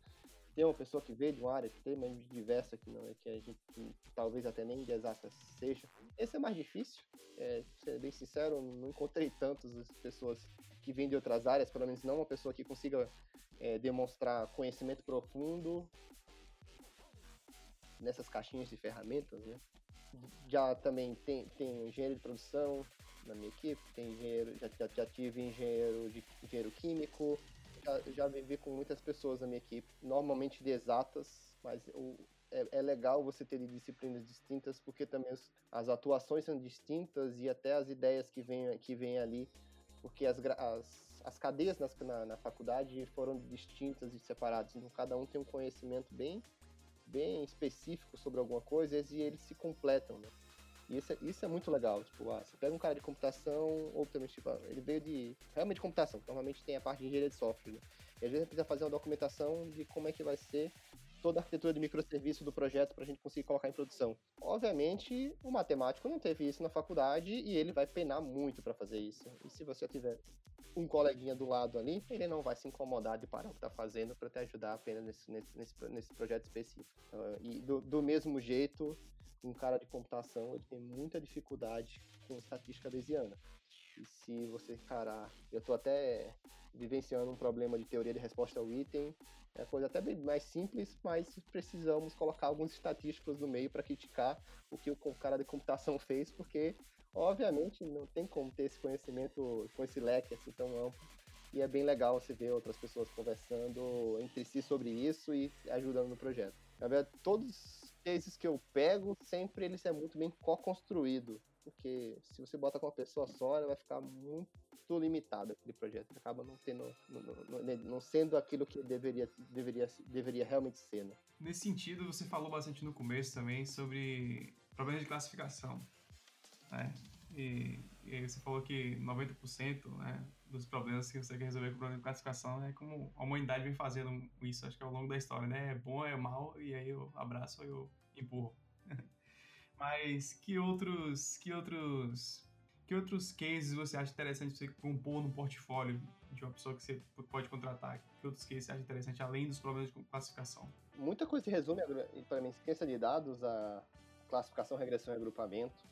ter uma pessoa que veio de uma área extremamente diversa, que, não, é, que a gente que, talvez até nem de exatas seja. Esse é mais difícil, é, ser bem sincero, não encontrei tantas pessoas que vêm de outras áreas, pelo menos não uma pessoa que consiga é, demonstrar conhecimento profundo nessas caixinhas de ferramentas, né? Já também tem, tem engenheiro de produção na minha equipe, tem engenheiro, já, já, já tive engenheiro de engenheiro químico, já, já vivi com muitas pessoas na minha equipe, normalmente de exatas, mas o, é, é, legal você ter disciplinas distintas, porque também as, atuações são distintas e até as ideias que vêm que vem ali, porque as, as as cadeias nas, na, na, faculdade foram distintas e separadas, então cada um tem um conhecimento bem, bem específico sobre alguma coisa e eles se completam, né? E isso é, isso é muito legal, tipo, ah, você pega um cara de computação, ou também, tipo, ah, ele veio de, realmente de computação, normalmente tem a parte de engenharia de software, né? E às vezes precisa fazer uma documentação de como é que vai ser toda a arquitetura de microserviço do projeto para a gente conseguir colocar em produção. Obviamente, o matemático não teve isso na faculdade e ele vai penar muito para fazer isso. E se você tiver um coleguinha do lado ali, ele não vai se incomodar de parar o que está fazendo para te ajudar apenas nesse, nesse, nesse, nesse projeto específico. Uh, e do, do mesmo jeito, um cara de computação ele tem muita dificuldade com estatística bayesiana. E se você encarar, eu estou até vivenciando um problema de teoria de resposta ao item, é coisa até bem mais simples, mas precisamos colocar alguns estatísticos no meio para criticar o que o cara de computação fez, porque obviamente não tem como ter esse conhecimento com esse leque assim tão amplo. E é bem legal você ver outras pessoas conversando entre si sobre isso e ajudando no projeto. Na verdade, todos os cases que eu pego, sempre eles é muito bem co-construído porque se você bota com uma pessoa só, ela vai ficar muito limitado aquele projeto. Acaba não tendo, não, não, não, sendo aquilo que deveria, deveria, deveria realmente ser. Né? Nesse sentido, você falou bastante no começo também sobre problemas de classificação. Né? E, e você falou que 90% né, dos problemas que você quer resolver com o problema de classificação é como a humanidade vem fazendo isso, acho que ao longo da história, né? É bom, é mal, e aí eu abraço eu empurro. Mas que outros, que outros, que outros cases você acha interessante você compor no portfólio de uma pessoa que você pode contratar? Que outros cases você acha interessante além dos problemas de classificação? Muita coisa se resume para mim ciência de dados, a classificação, regressão e agrupamento.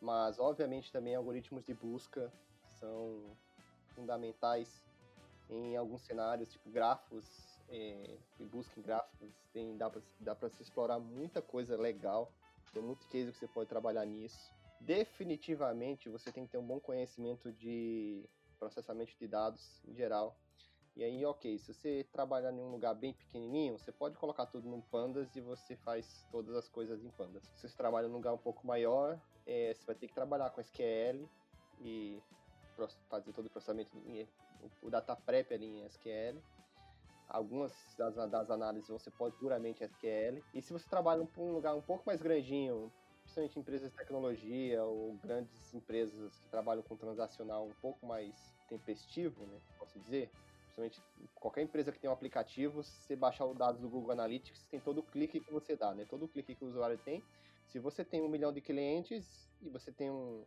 Mas obviamente também algoritmos de busca são fundamentais em alguns cenários, tipo grafos, é, busca em gráficos, tem, dá para se explorar muita coisa legal tem muito case que você pode trabalhar nisso. Definitivamente você tem que ter um bom conhecimento de processamento de dados em geral. E aí, ok, se você trabalhar em um lugar bem pequenininho, você pode colocar tudo num Pandas e você faz todas as coisas em Pandas. Se você trabalha num lugar um pouco maior, é, você vai ter que trabalhar com SQL e fazer todo o processamento, o data prep ali em SQL. Algumas das, das análises você pode puramente SQL. E se você trabalha em um lugar um pouco mais grandinho, principalmente empresas de tecnologia ou grandes empresas que trabalham com transacional um pouco mais tempestivo, né, posso dizer, principalmente qualquer empresa que tem um aplicativo, se você baixar os dados do Google Analytics, tem todo o clique que você dá, né, todo o clique que o usuário tem. Se você tem um milhão de clientes e você tem um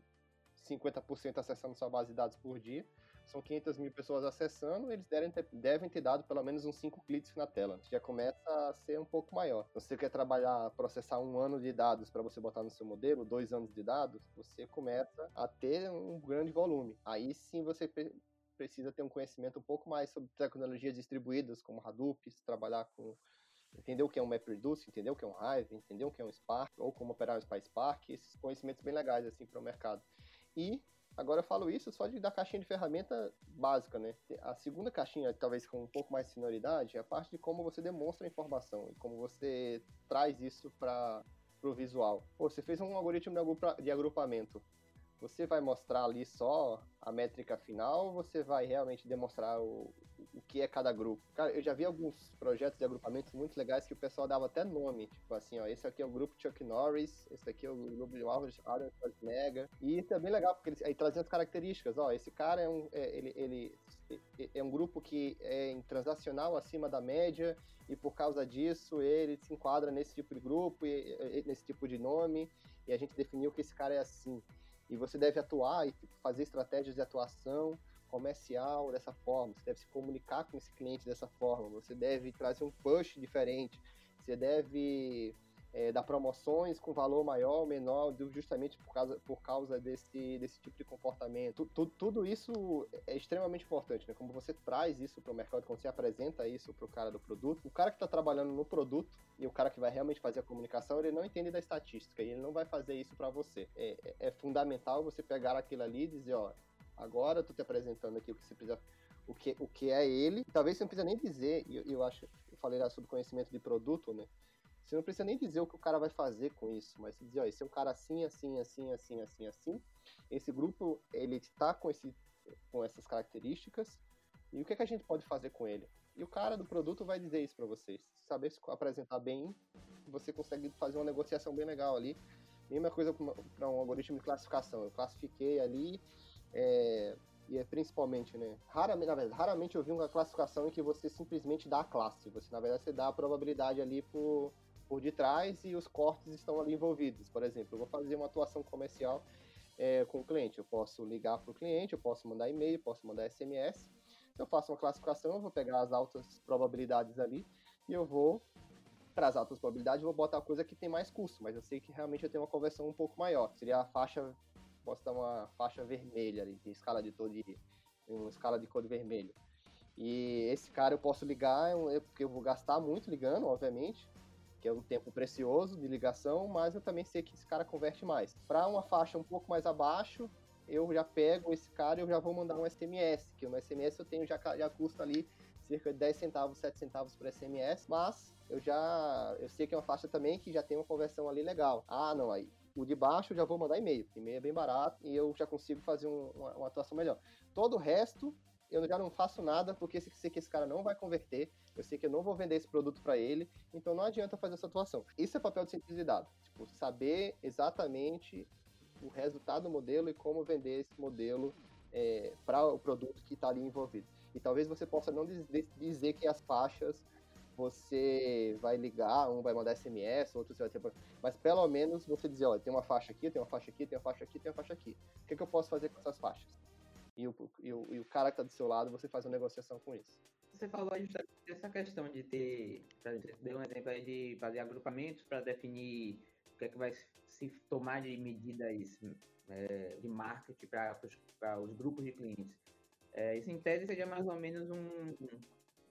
50% acessando sua base de dados por dia, são 500 mil pessoas acessando, eles devem ter, devem ter dado pelo menos uns 5 cliques na tela. Já começa a ser um pouco maior. Você quer trabalhar, processar um ano de dados para você botar no seu modelo, dois anos de dados, você começa a ter um grande volume. Aí sim você precisa ter um conhecimento um pouco mais sobre tecnologias distribuídas, como Hadoop, trabalhar com entender o que é um MapReduce, entender o que é um Hive, entender o que é um Spark, ou como operar um PySpark, esses conhecimentos bem legais assim para o mercado. E Agora eu falo isso só de da caixinha de ferramenta básica, né? A segunda caixinha, talvez com um pouco mais de senioridade, é a parte de como você demonstra a informação e como você traz isso para o visual. Pô, você fez um algoritmo de agrupamento. Você vai mostrar ali só a métrica final ou você vai realmente demonstrar o, o que é cada grupo? Cara, eu já vi alguns projetos de agrupamentos muito legais que o pessoal dava até nome, tipo assim, ó, esse aqui é o grupo Chuck Norris, esse aqui é o grupo de Arnold Schwarzenegger, e isso é bem legal, porque eles aí trazem as características, ó, esse cara é um, é, ele, ele é um grupo que é transacional acima da média, e por causa disso ele se enquadra nesse tipo de grupo, e, nesse tipo de nome, e a gente definiu que esse cara é assim e você deve atuar e fazer estratégias de atuação comercial dessa forma, você deve se comunicar com esse cliente dessa forma, você deve trazer um push diferente, você deve é, dar promoções com valor maior ou menor, justamente por causa, por causa desse, desse tipo de comportamento. Tudo, tudo isso é extremamente importante, né? Como você traz isso para o mercado, quando você apresenta isso para o cara do produto, o cara que está trabalhando no produto e o cara que vai realmente fazer a comunicação, ele não entende da estatística e ele não vai fazer isso para você. É, é, é, fundamental você pegar aquilo ali e dizer, ó, agora eu te apresentando aqui o que você precisa o que, o que é ele. Talvez você não precisa nem dizer, eu, eu acho, eu falei lá sobre conhecimento de produto, né? Você não precisa nem dizer o que o cara vai fazer com isso, mas você dizer, ó, esse é um cara assim, assim, assim, assim, assim, assim. Esse grupo, ele está com, esse, com essas características, e o que, é que a gente pode fazer com ele? E o cara do produto vai dizer isso para vocês. Saber se apresentar bem, você consegue fazer uma negociação bem legal ali. Mesma coisa para um algoritmo de classificação. Eu classifiquei ali, é, e é principalmente, né? Raramente, na verdade, raramente eu vi uma classificação em que você simplesmente dá a classe. Você, na verdade, você dá a probabilidade ali por, por detrás e os cortes estão ali envolvidos. Por exemplo, eu vou fazer uma atuação comercial é, com o cliente. Eu posso ligar para o cliente, eu posso mandar e-mail, posso mandar SMS. Eu faço uma classificação, eu vou pegar as altas probabilidades ali e eu vou, para as altas probabilidades, vou botar a coisa que tem mais custo, mas eu sei que realmente eu tenho uma conversão um pouco maior. Seria a faixa, posso dar uma faixa vermelha ali, em escala de todo de, uma escala de cor vermelho. E esse cara eu posso ligar, porque eu vou gastar muito ligando, obviamente, que é um tempo precioso de ligação, mas eu também sei que esse cara converte mais. Para uma faixa um pouco mais abaixo, eu já pego esse cara e eu já vou mandar um SMS, que no SMS eu tenho já, já custa ali cerca de 10 centavos, 7 centavos por SMS, mas eu já eu sei que é uma faixa também que já tem uma conversão ali legal. Ah, não, aí o de baixo eu já vou mandar e-mail. E-mail é bem barato e eu já consigo fazer um, uma, uma atuação melhor. Todo o resto eu já não faço nada porque eu sei que esse cara não vai converter, eu sei que eu não vou vender esse produto para ele, então não adianta fazer essa atuação. Isso é papel de cientista de dados, tipo, saber exatamente o resultado do modelo e como vender esse modelo é, para o produto que está ali envolvido. E talvez você possa não dizer que as faixas você vai ligar, um vai mandar SMS, outro você vai ter. Mas pelo menos você dizer, olha, tem uma faixa aqui, tem uma faixa aqui, tem uma faixa aqui, tem uma faixa aqui. O que, que eu posso fazer com essas faixas? E o, e o, e o cara que está do seu lado, você faz uma negociação com isso. Você falou justamente dessa questão de ter, deu um exemplo aí de fazer agrupamentos para definir o que é que vai se tomar de medidas é, de marketing para os grupos de clientes. É, isso em tese seria mais ou menos um,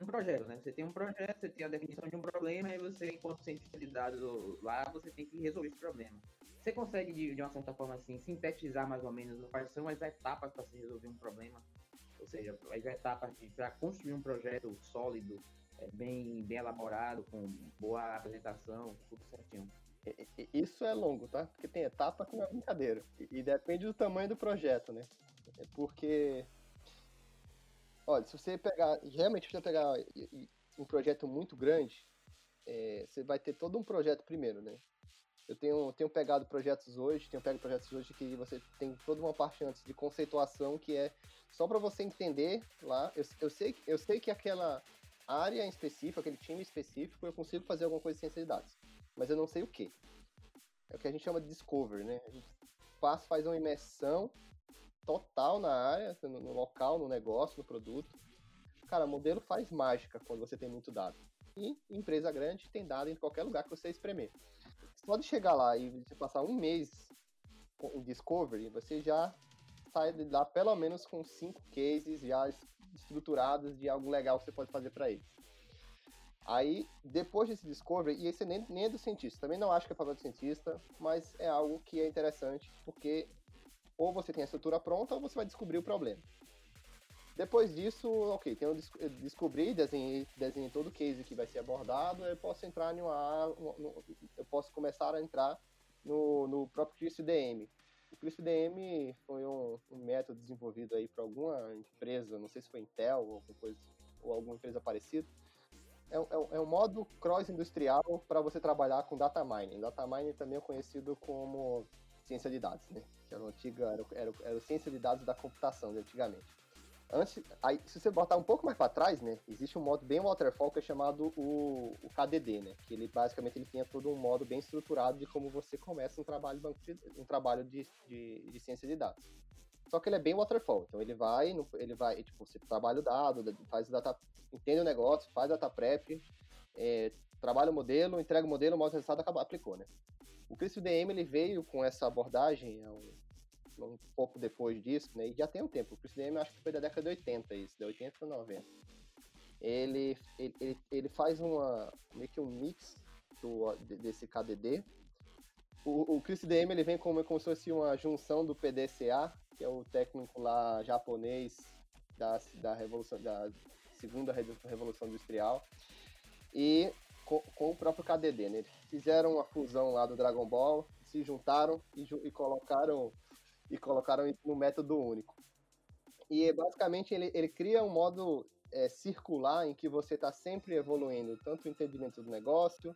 um projeto, né? Você tem um projeto, você tem a definição de um problema e você, enquanto cientista de dados lá, você tem que resolver esse problema. Você consegue, de, de uma certa forma, assim, sintetizar mais ou menos quais são as etapas para se resolver um problema? Ou seja, as etapas para construir um projeto sólido, é, bem, bem elaborado, com boa apresentação, tudo certinho. Isso é longo, tá? Porque tem etapa que não é brincadeira. E, depende do tamanho do projeto, né? É porque. Olha, se você pegar. Realmente, se você pegar um projeto muito grande, é, você vai ter todo um projeto primeiro, né? Eu tenho, tenho pegado projetos hoje, tenho pego projetos hoje que você tem toda uma parte antes de conceituação que é só para você entender lá. Eu, eu, sei, eu sei que aquela área em específico, aquele time específico, eu consigo fazer alguma coisa de ciência de dados, mas eu não sei o que. É o que a gente chama de discover, né? A gente faz, faz uma imersão total na área, no, no local, no negócio, no produto. Cara, modelo faz mágica quando você tem muito dado. E empresa grande tem dado em qualquer lugar que você espremer. Pode chegar lá e você passar um mês em Discovery, você já sai de lá pelo menos com cinco cases já estruturados de algo legal que você pode fazer para eles. Aí, depois desse Discovery, e esse nem, nem é do cientista, também não acho que é papel do cientista, mas é algo que é interessante, porque ou você tem a estrutura pronta ou você vai descobrir o problema. Depois disso, ok, tenho descobri, desenhei, desenhei todo o case que vai ser abordado, eu posso entrar em uma, eu posso começar a entrar no, no próprio CRISP-DM. O CRISP-DM foi um, um, método desenvolvido aí para alguma empresa, não sei se foi Intel ou, alguma coisa, ou alguma empresa parecida. É, é, é um modo cross-industrial para você trabalhar com data mining. Data mining também é conhecido como ciência de dados, né? Que era, antiga, era, era, era ciência de dados da computação, antigamente. Antes, aí, se você botar um pouco mais para trás, né, existe um modo bem waterfall que é chamado o, o, KDD, né, que ele basicamente ele tinha todo um modo bem estruturado de como você começa um trabalho, de, um trabalho de, de, de ciência de dados. Só que ele é bem waterfall, então ele vai, ele vai, tipo, você trabalha o dado, faz o data, entende o negócio, faz data prep, é, trabalha o modelo, entrega o modelo, mostra resultado, acabou, aplicou, né. O CRISP-DM ele veio com essa abordagem um um pouco depois disso, né? E já tem um tempo. O Chris Dame acho que foi da década de 80 isso, de 80 para 90. Ele, ele, ele faz uma meio que um mix do, desse KDD. O, o Chris DM ele vem como, como se fosse uma junção do PDCA, que é o técnico lá japonês da, da revolução da segunda revolução industrial, e com, com o próprio KDD. Né? Eles fizeram uma fusão lá do Dragon Ball, se juntaram e, e colocaram e colocaram isso método único. E basicamente ele, ele cria um modo é, circular em que você está sempre evoluindo tanto o entendimento do negócio,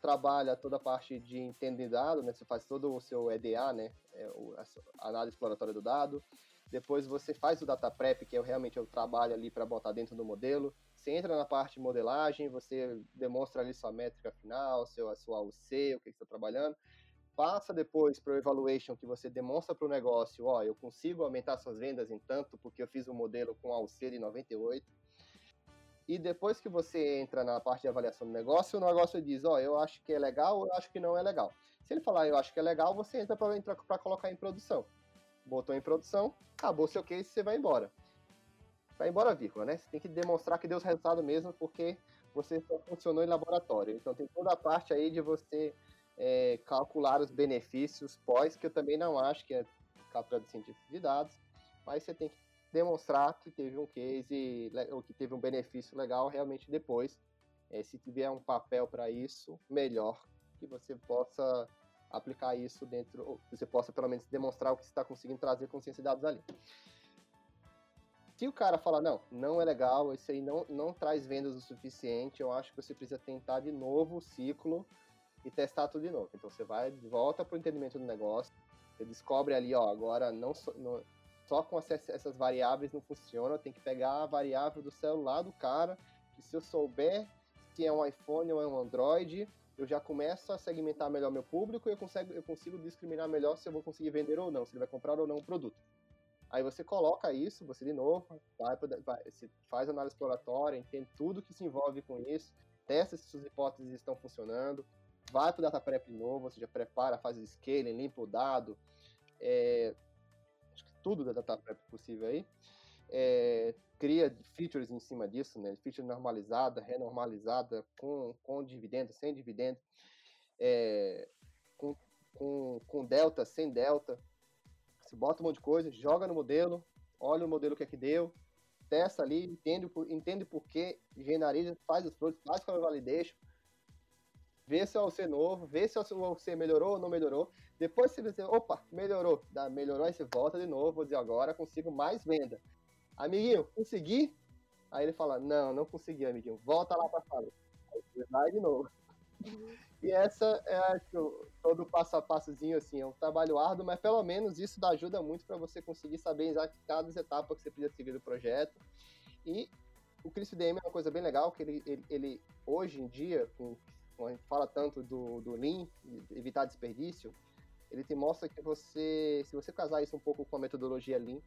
trabalha toda a parte de entender dado, né? Você faz todo o seu EDA, né? É, o, a análise exploratória do dado. Depois você faz o data prep, que é realmente o trabalho ali para botar dentro do modelo. Você entra na parte de modelagem, você demonstra ali sua métrica final, seu, a sua AUC, o que você está trabalhando passa depois para o evaluation que você demonstra para o negócio, ó, eu consigo aumentar suas vendas em tanto porque eu fiz um modelo com alcer de 98. E depois que você entra na parte de avaliação do negócio, o negócio diz, ó, eu acho que é legal, eu acho que não é legal. Se ele falar, eu acho que é legal, você entra para colocar em produção. Botou em produção, acabou seu case, você vai embora. Vai embora, vírgula, né? Você tem que demonstrar que deu resultado mesmo, porque você só funcionou em laboratório. Então tem toda a parte aí de você é, calcular os benefícios pós, que eu também não acho que é captura de científico de dados, mas você tem que demonstrar que teve um case ou que teve um benefício legal realmente depois. É, se tiver um papel para isso, melhor que você possa aplicar isso dentro, ou que você possa pelo menos demonstrar o que você está conseguindo trazer com ciência de dados ali. Se o cara falar, não, não é legal, isso aí não, não traz vendas o suficiente, eu acho que você precisa tentar de novo o ciclo e testar tudo de novo. Então você vai, volta para o entendimento do negócio, você descobre ali, ó, agora não, só, não, só com essas variáveis não funciona, tem que pegar a variável do celular do cara, que se eu souber se é um iPhone ou é um Android, eu já começo a segmentar melhor meu público e eu consigo, eu consigo discriminar melhor se eu vou conseguir vender ou não, se ele vai comprar ou não o produto. Aí você coloca isso, você de novo, vai, vai, faz análise exploratória, entende tudo que se envolve com isso, testa se suas hipóteses estão funcionando, vai para o data prep novo, ou seja, prepara, faz scaling, limpa o dado, é, acho que tudo da data prep possível aí, é, cria features em cima disso, né, feature normalizada, renormalizada, com, com dividendo, sem dividendo, é, com, com, com delta, sem delta, você bota um monte de coisa, joga no modelo, olha o modelo que é que deu, testa ali, entende, entende por que, generaliza, faz os produtos, faz com a validation, vê se é o OC novo, vê se o OC melhorou ou não melhorou. Depois você dizer, opa, melhorou, dá, melhorou, aí você volta de novo, vou dizer, agora consigo mais venda. Amiguinho, consegui? Aí ele fala, não, não consegui, amiguinho, volta lá pra sala. Aí você vai de novo. E essa é acho, todo passo a passozinho, assim, é um trabalho árduo, mas pelo menos isso dá ajuda muito para você conseguir saber exatamente cada etapa que você precisa seguir do projeto. E o CrisDM é uma coisa bem legal, que ele, ele, ele hoje em dia, com, a gente fala tanto do, do Lean, evitar desperdício, ele te mostra que você, se você casar isso um pouco com a metodologia Lean,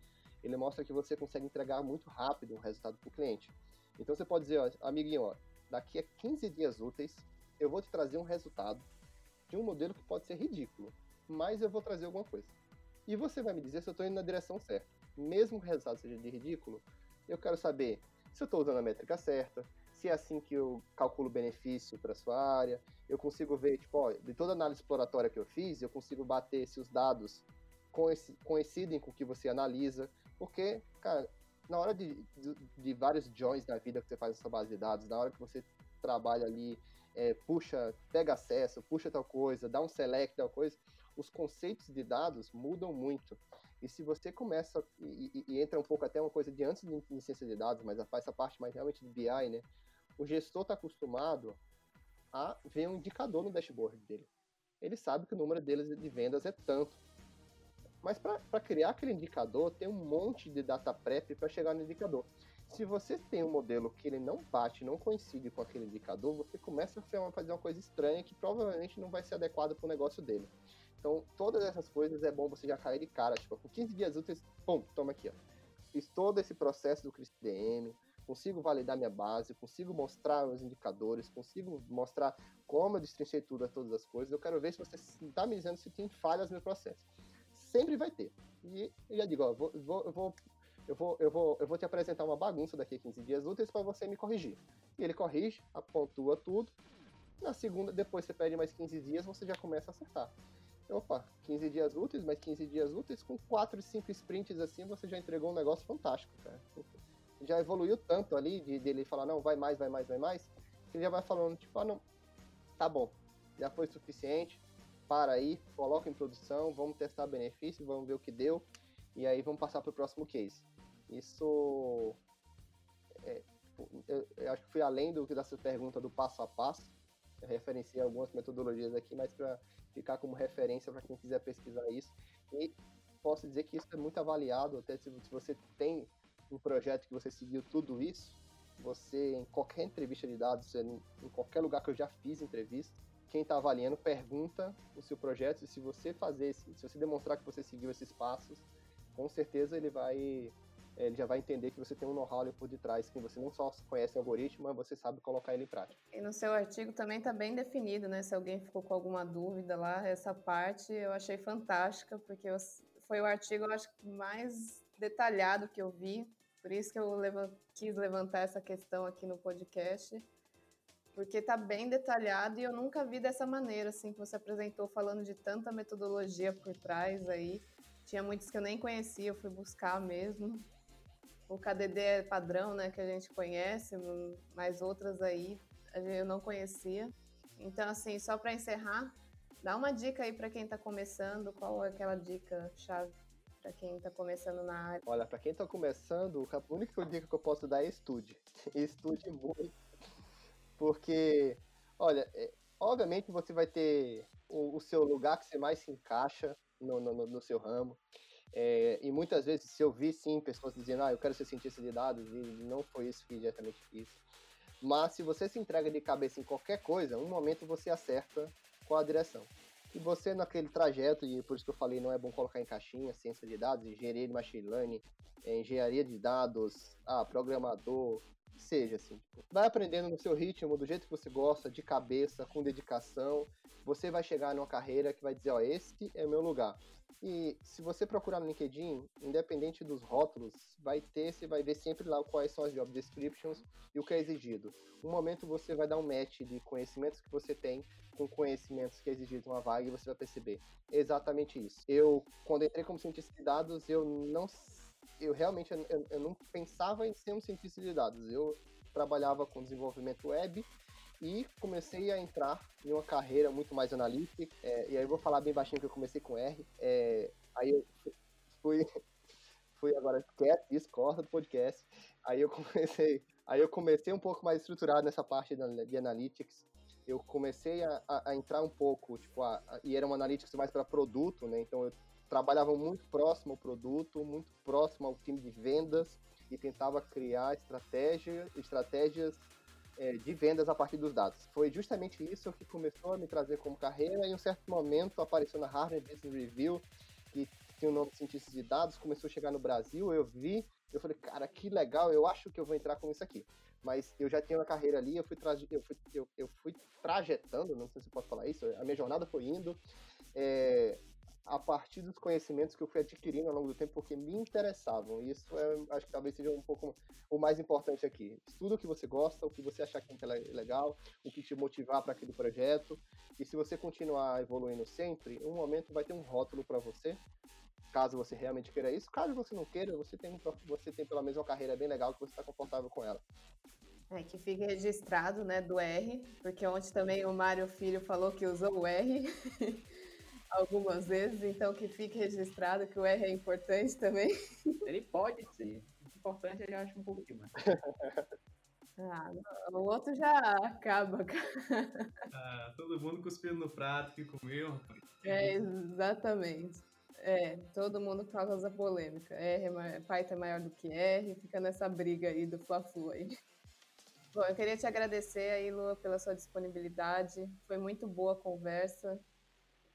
ele mostra que você consegue entregar muito rápido um resultado para o cliente. Então você pode dizer, ó, amiguinho, ó, daqui a 15 dias úteis, eu vou te trazer um resultado de um modelo que pode ser ridículo, mas eu vou trazer alguma coisa. E você vai me dizer se eu estou indo na direção certa. Mesmo que o resultado seja de ridículo, eu quero saber se eu estou usando a métrica certa, se é assim que eu calculo benefício para sua área, eu consigo ver, tipo, ó, de toda análise exploratória que eu fiz, eu consigo bater se os dados coincidem com o que você analisa, porque, cara, na hora de, de, de vários joins na vida que você faz essa base de dados, na hora que você trabalha ali é, puxa, pega acesso, puxa tal coisa, dá um select tal coisa, os conceitos de dados mudam muito. E se você começa e, e, e entra um pouco até uma coisa de antes de, de ciência de dados, mas faz essa parte mais realmente de BI, né? O gestor está acostumado a ver um indicador no dashboard dele. Ele sabe que o número deles de vendas é tanto. Mas para criar aquele indicador, tem um monte de data prep para chegar no indicador. Se você tem um modelo que ele não bate, não coincide com aquele indicador, você começa a fazer uma coisa estranha que provavelmente não vai ser adequada para o negócio dele. Então, todas essas coisas é bom você já cair de cara. Tipo, com 15 dias úteis, pum, toma aqui, ó. Fiz todo esse processo do CRISPR-DM, consigo validar minha base, consigo mostrar os indicadores, consigo mostrar como eu destrinchei tudo todas as coisas. Eu quero ver se você está me dizendo se tem falhas no processo. Sempre vai ter. E eu já digo, ó, vou, vou, eu vou eu vou, eu vou, eu vou te apresentar uma bagunça daqui a 15 dias úteis para você me corrigir. E ele corrige, apontua tudo. Na segunda, depois você pede mais 15 dias, você já começa a acertar. Opa, 15 dias úteis, mais 15 dias úteis, com 4, 5 sprints assim, você já entregou um negócio fantástico, cara. Já evoluiu tanto ali de dele falar, não, vai mais, vai mais, vai mais, que ele já vai falando, tipo, ah, não, tá bom, já foi suficiente, para aí, coloca em produção, vamos testar benefício, vamos ver o que deu, e aí vamos passar para o próximo case. Isso é, eu, eu, acho que fui além do que dessa pergunta do passo a passo. Eu referenciei algumas metodologias aqui, mas para ficar como referência para quem quiser pesquisar isso. E posso dizer que isso é muito avaliado, até se, se você tem um projeto que você seguiu tudo isso, você, em qualquer entrevista de dados, em qualquer lugar que eu já fiz entrevista, quem está avaliando pergunta o seu projeto e se você fazer, se você demonstrar que você seguiu esses passos, com certeza ele vai ele já vai entender que você tem um know-how por detrás, que você não só conhece o algoritmo, mas você sabe colocar ele em prática. E no seu artigo também está bem definido, né? Se alguém ficou com alguma dúvida lá, essa parte eu achei fantástica, porque foi o artigo, eu acho, mais detalhado que eu vi, por isso que eu quis levantar essa questão aqui no podcast, porque está bem detalhado e eu nunca vi dessa maneira, assim, que você apresentou, falando de tanta metodologia por trás aí. Tinha muitos que eu nem conhecia, eu fui buscar mesmo o KDD é padrão, né, que a gente conhece, mas outras aí eu não conhecia. Então, assim, só para encerrar, dá uma dica aí para quem está começando, qual é aquela dica chave para quem está começando na área? Olha, para quem está começando, a única dica que eu posso dar é estude. estude muito. Porque, olha, é, obviamente você vai ter o, o, seu lugar que você mais se encaixa no, no, no seu ramo. É, e muitas vezes, se eu vi sim pessoas dizendo, ah, eu quero ser cientista de dados, e não foi isso que diretamente fiz. Mas se você se entrega de cabeça em qualquer coisa, um momento você acerta com a direção. E você naquele trajeto, e por isso que eu falei, não é bom colocar em caixinha, ciência de dados, engenharia de machine learning, é, engenharia de dados, ah, programador, seja assim. Tipo, vai aprendendo no seu ritmo, do jeito que você gosta, de cabeça, com dedicação. Você vai chegar numa carreira que vai dizer, ó, esse é meu lugar. E se você procurar no LinkedIn, independente dos rótulos, vai ter, você vai ver sempre lá quais são as job descriptions e o que é exigido. Um momento você vai dar um match de conhecimentos que você tem com conhecimentos que é exigido uma vaga e você vai perceber exatamente isso. Eu, quando entrei como cientista de dados, eu não eu realmente eu, eu não pensava em ser um cientista de dados. Eu trabalhava com desenvolvimento web e comecei a entrar em uma carreira muito mais analítica. É, e aí eu vou falar bem baixinho que eu comecei com R. É, aí eu fui, fui agora quieto, discorda do podcast. Aí eu comecei, aí eu comecei um pouco mais estruturado nessa parte de analytics. Eu comecei a, a, a entrar um pouco, tipo, a, e era um analytics mais para produto, né? Então eu trabalhava muito próximo ao produto, muito próximo ao time de vendas e tentava criar estratégia, estratégias é, de vendas a partir dos dados. Foi justamente isso que começou a me trazer como carreira e em um certo momento apareceu na Harvard Business Review que tinha o nome de cientista de dados, começou a chegar no Brasil, eu vi, eu falei, cara, que legal, eu acho que eu vou entrar com isso aqui. Mas eu já tinha uma carreira ali, eu fui, eu fui, eu, eu fui trajetando, não sei se eu posso falar isso, a minha jornada foi indo, é, a partir dos conhecimentos que eu fui adquirindo ao longo do tempo, porque me interessavam. E isso é, acho que talvez seja um pouco o mais importante aqui. Estuda o que você gosta, o que você achar que é legal, o que te motivar para aquele projeto. E se você continuar evoluindo sempre, um momento vai ter um rótulo para você, caso você realmente queira isso. Caso você não queira, você tem, você tem pelo menos uma carreira bem legal que você está confortável com ela. É, que fique registrado, né, do R, porque ontem também o Mário Filho falou que usou o R. algumas vezes, então que fique registrado que o R é importante também. Ele pode ser. Importante ele acha um pouco demais. Ah, o outro já acaba, cara. Ah, todo mundo cuspindo no prato que comeu. É, exatamente. É, todo mundo causa polêmica. R é maior, Python é maior do que R, fica nessa briga aí do Fla-Flu aí. Bom, eu queria te agradecer aí, Lua, pela sua disponibilidade. Foi muito boa a conversa.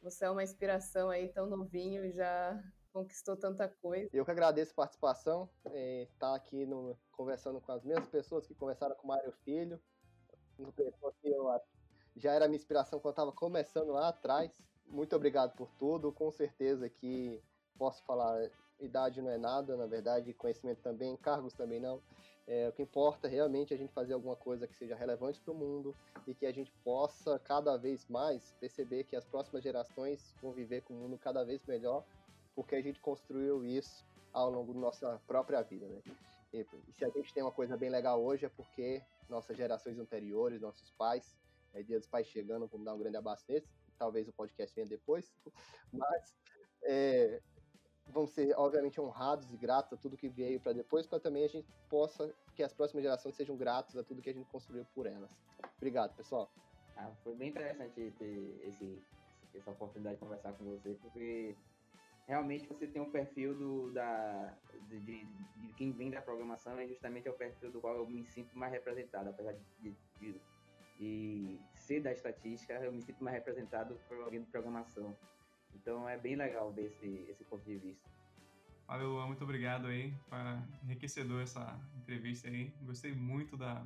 Você é uma inspiração aí, tão novinho e já conquistou tanta coisa. Eu que agradeço a participação, estar é, tá aqui no, conversando com as mesmas pessoas que conversaram com o Mário Filho, uma pessoa que eu já era minha inspiração quando estava começando lá atrás. Muito obrigado por tudo, com certeza que posso falar, idade não é nada, na verdade, conhecimento também, cargos também não. É, o que importa realmente é a gente fazer alguma coisa que seja relevante para o mundo e que a gente possa cada vez mais perceber que as próximas gerações vão viver com um mundo cada vez melhor, porque a gente construiu isso ao longo da nossa própria vida, né? E, e se a gente tem uma coisa bem legal hoje é porque nossas gerações anteriores, nossos pais, é dia dos pais chegando, vamos dar um grande abraço neles, talvez o podcast venha depois, mas é, vão ser, obviamente, honrados e gratos a tudo que veio para depois, para também a gente possa, que as próximas gerações sejam gratos a tudo que a gente construiu por elas. Obrigado, pessoal. Ah, foi bem interessante ter esse, essa oportunidade de conversar com você, porque realmente você tem um perfil do, da, de, de, de, quem vem da programação, é justamente o perfil do qual eu me sinto mais representado, apesar de, de, de ser da estatística, eu me sinto mais representado por alguém de programação. Então é bem legal ver esse, esse ponto de vista. Valeu, Luan, muito obrigado aí. Foi enriquecedor essa entrevista aí. Gostei muito da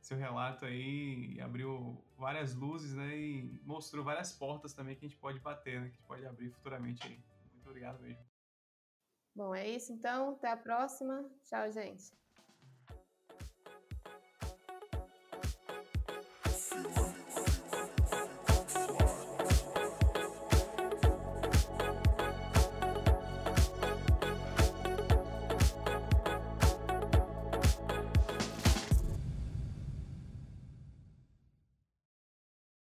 seu relato aí e abriu várias luzes, né? E mostrou várias portas também que a gente pode bater, né? Que a gente pode abrir futuramente aí. Muito obrigado mesmo. Bom, é isso então. Até a próxima. Tchau, gente.